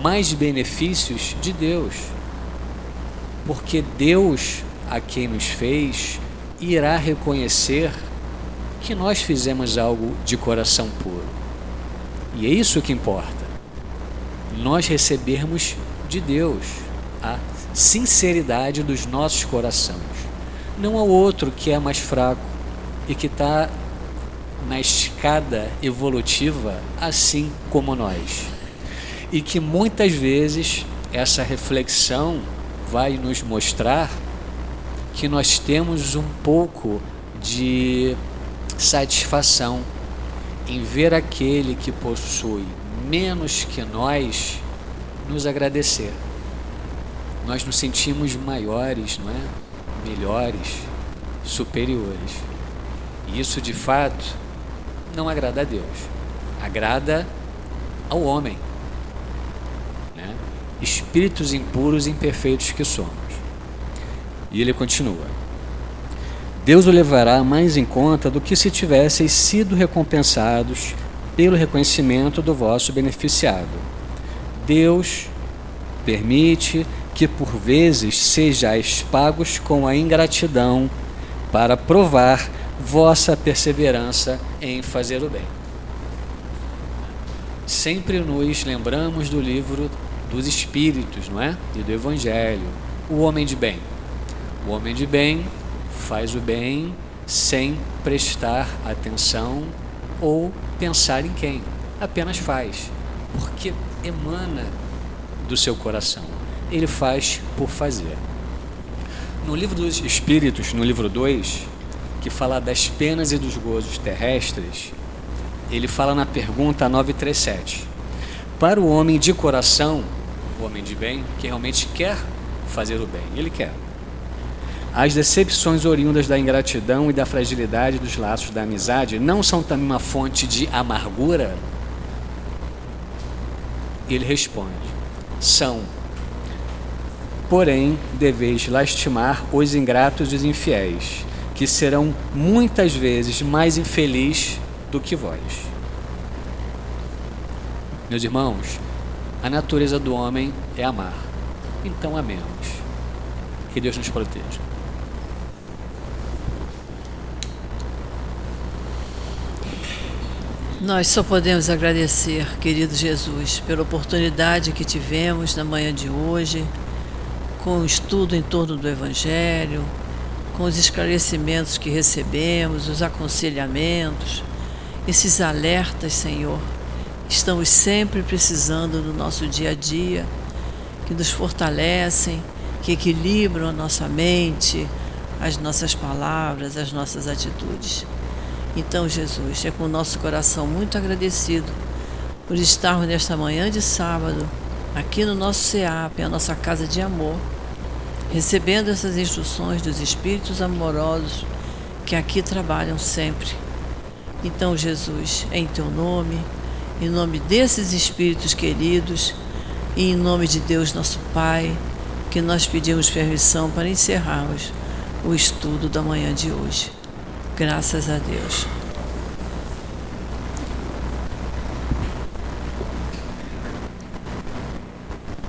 mais benefícios de Deus. Porque Deus, a quem nos fez, irá reconhecer que nós fizemos algo de coração puro. E é isso que importa. Nós recebermos de Deus a sinceridade dos nossos corações não ao outro que é mais fraco e que está na escada evolutiva assim como nós. E que muitas vezes essa reflexão vai nos mostrar que nós temos um pouco de satisfação em ver aquele que possui menos que nós nos agradecer. Nós nos sentimos maiores, não é? Melhores, superiores. E isso de fato não agrada a Deus. Agrada ao homem. Né? Espíritos impuros e imperfeitos que somos. E ele continua: Deus o levará mais em conta do que se tivesseis sido recompensados pelo reconhecimento do vosso beneficiado. Deus permite que por vezes sejais pagos com a ingratidão para provar vossa perseverança em fazer o bem. Sempre nos lembramos do livro dos Espíritos, não é? E do Evangelho. O homem de bem. O homem de bem faz o bem sem prestar atenção ou pensar em quem. Apenas faz, porque emana do seu coração. Ele faz por fazer. No livro dos Espíritos, no livro 2, que fala das penas e dos gozos terrestres, ele fala na pergunta 937. Para o homem de coração, o homem de bem, que realmente quer fazer o bem, ele quer. As decepções oriundas da ingratidão e da fragilidade dos laços da amizade não são também uma fonte de amargura? Ele responde: são. Porém, deveis lastimar os ingratos e os infiéis, que serão muitas vezes mais infelizes do que vós. Meus irmãos, a natureza do homem é amar. Então amemos. Que Deus nos proteja. Nós só podemos agradecer, querido Jesus, pela oportunidade que tivemos na manhã de hoje, com o estudo em torno do Evangelho, com os esclarecimentos que recebemos, os aconselhamentos, esses alertas, Senhor, estamos sempre precisando no nosso dia a dia, que nos fortalecem, que equilibram a nossa mente, as nossas palavras, as nossas atitudes. Então, Jesus, é com o nosso coração muito agradecido por estarmos nesta manhã de sábado, aqui no nosso CEAP, a nossa casa de amor, recebendo essas instruções dos Espíritos amorosos que aqui trabalham sempre. Então, Jesus, em teu nome, em nome desses Espíritos queridos e em nome de Deus, nosso Pai, que nós pedimos permissão para encerrarmos o estudo da manhã de hoje. Graças a Deus.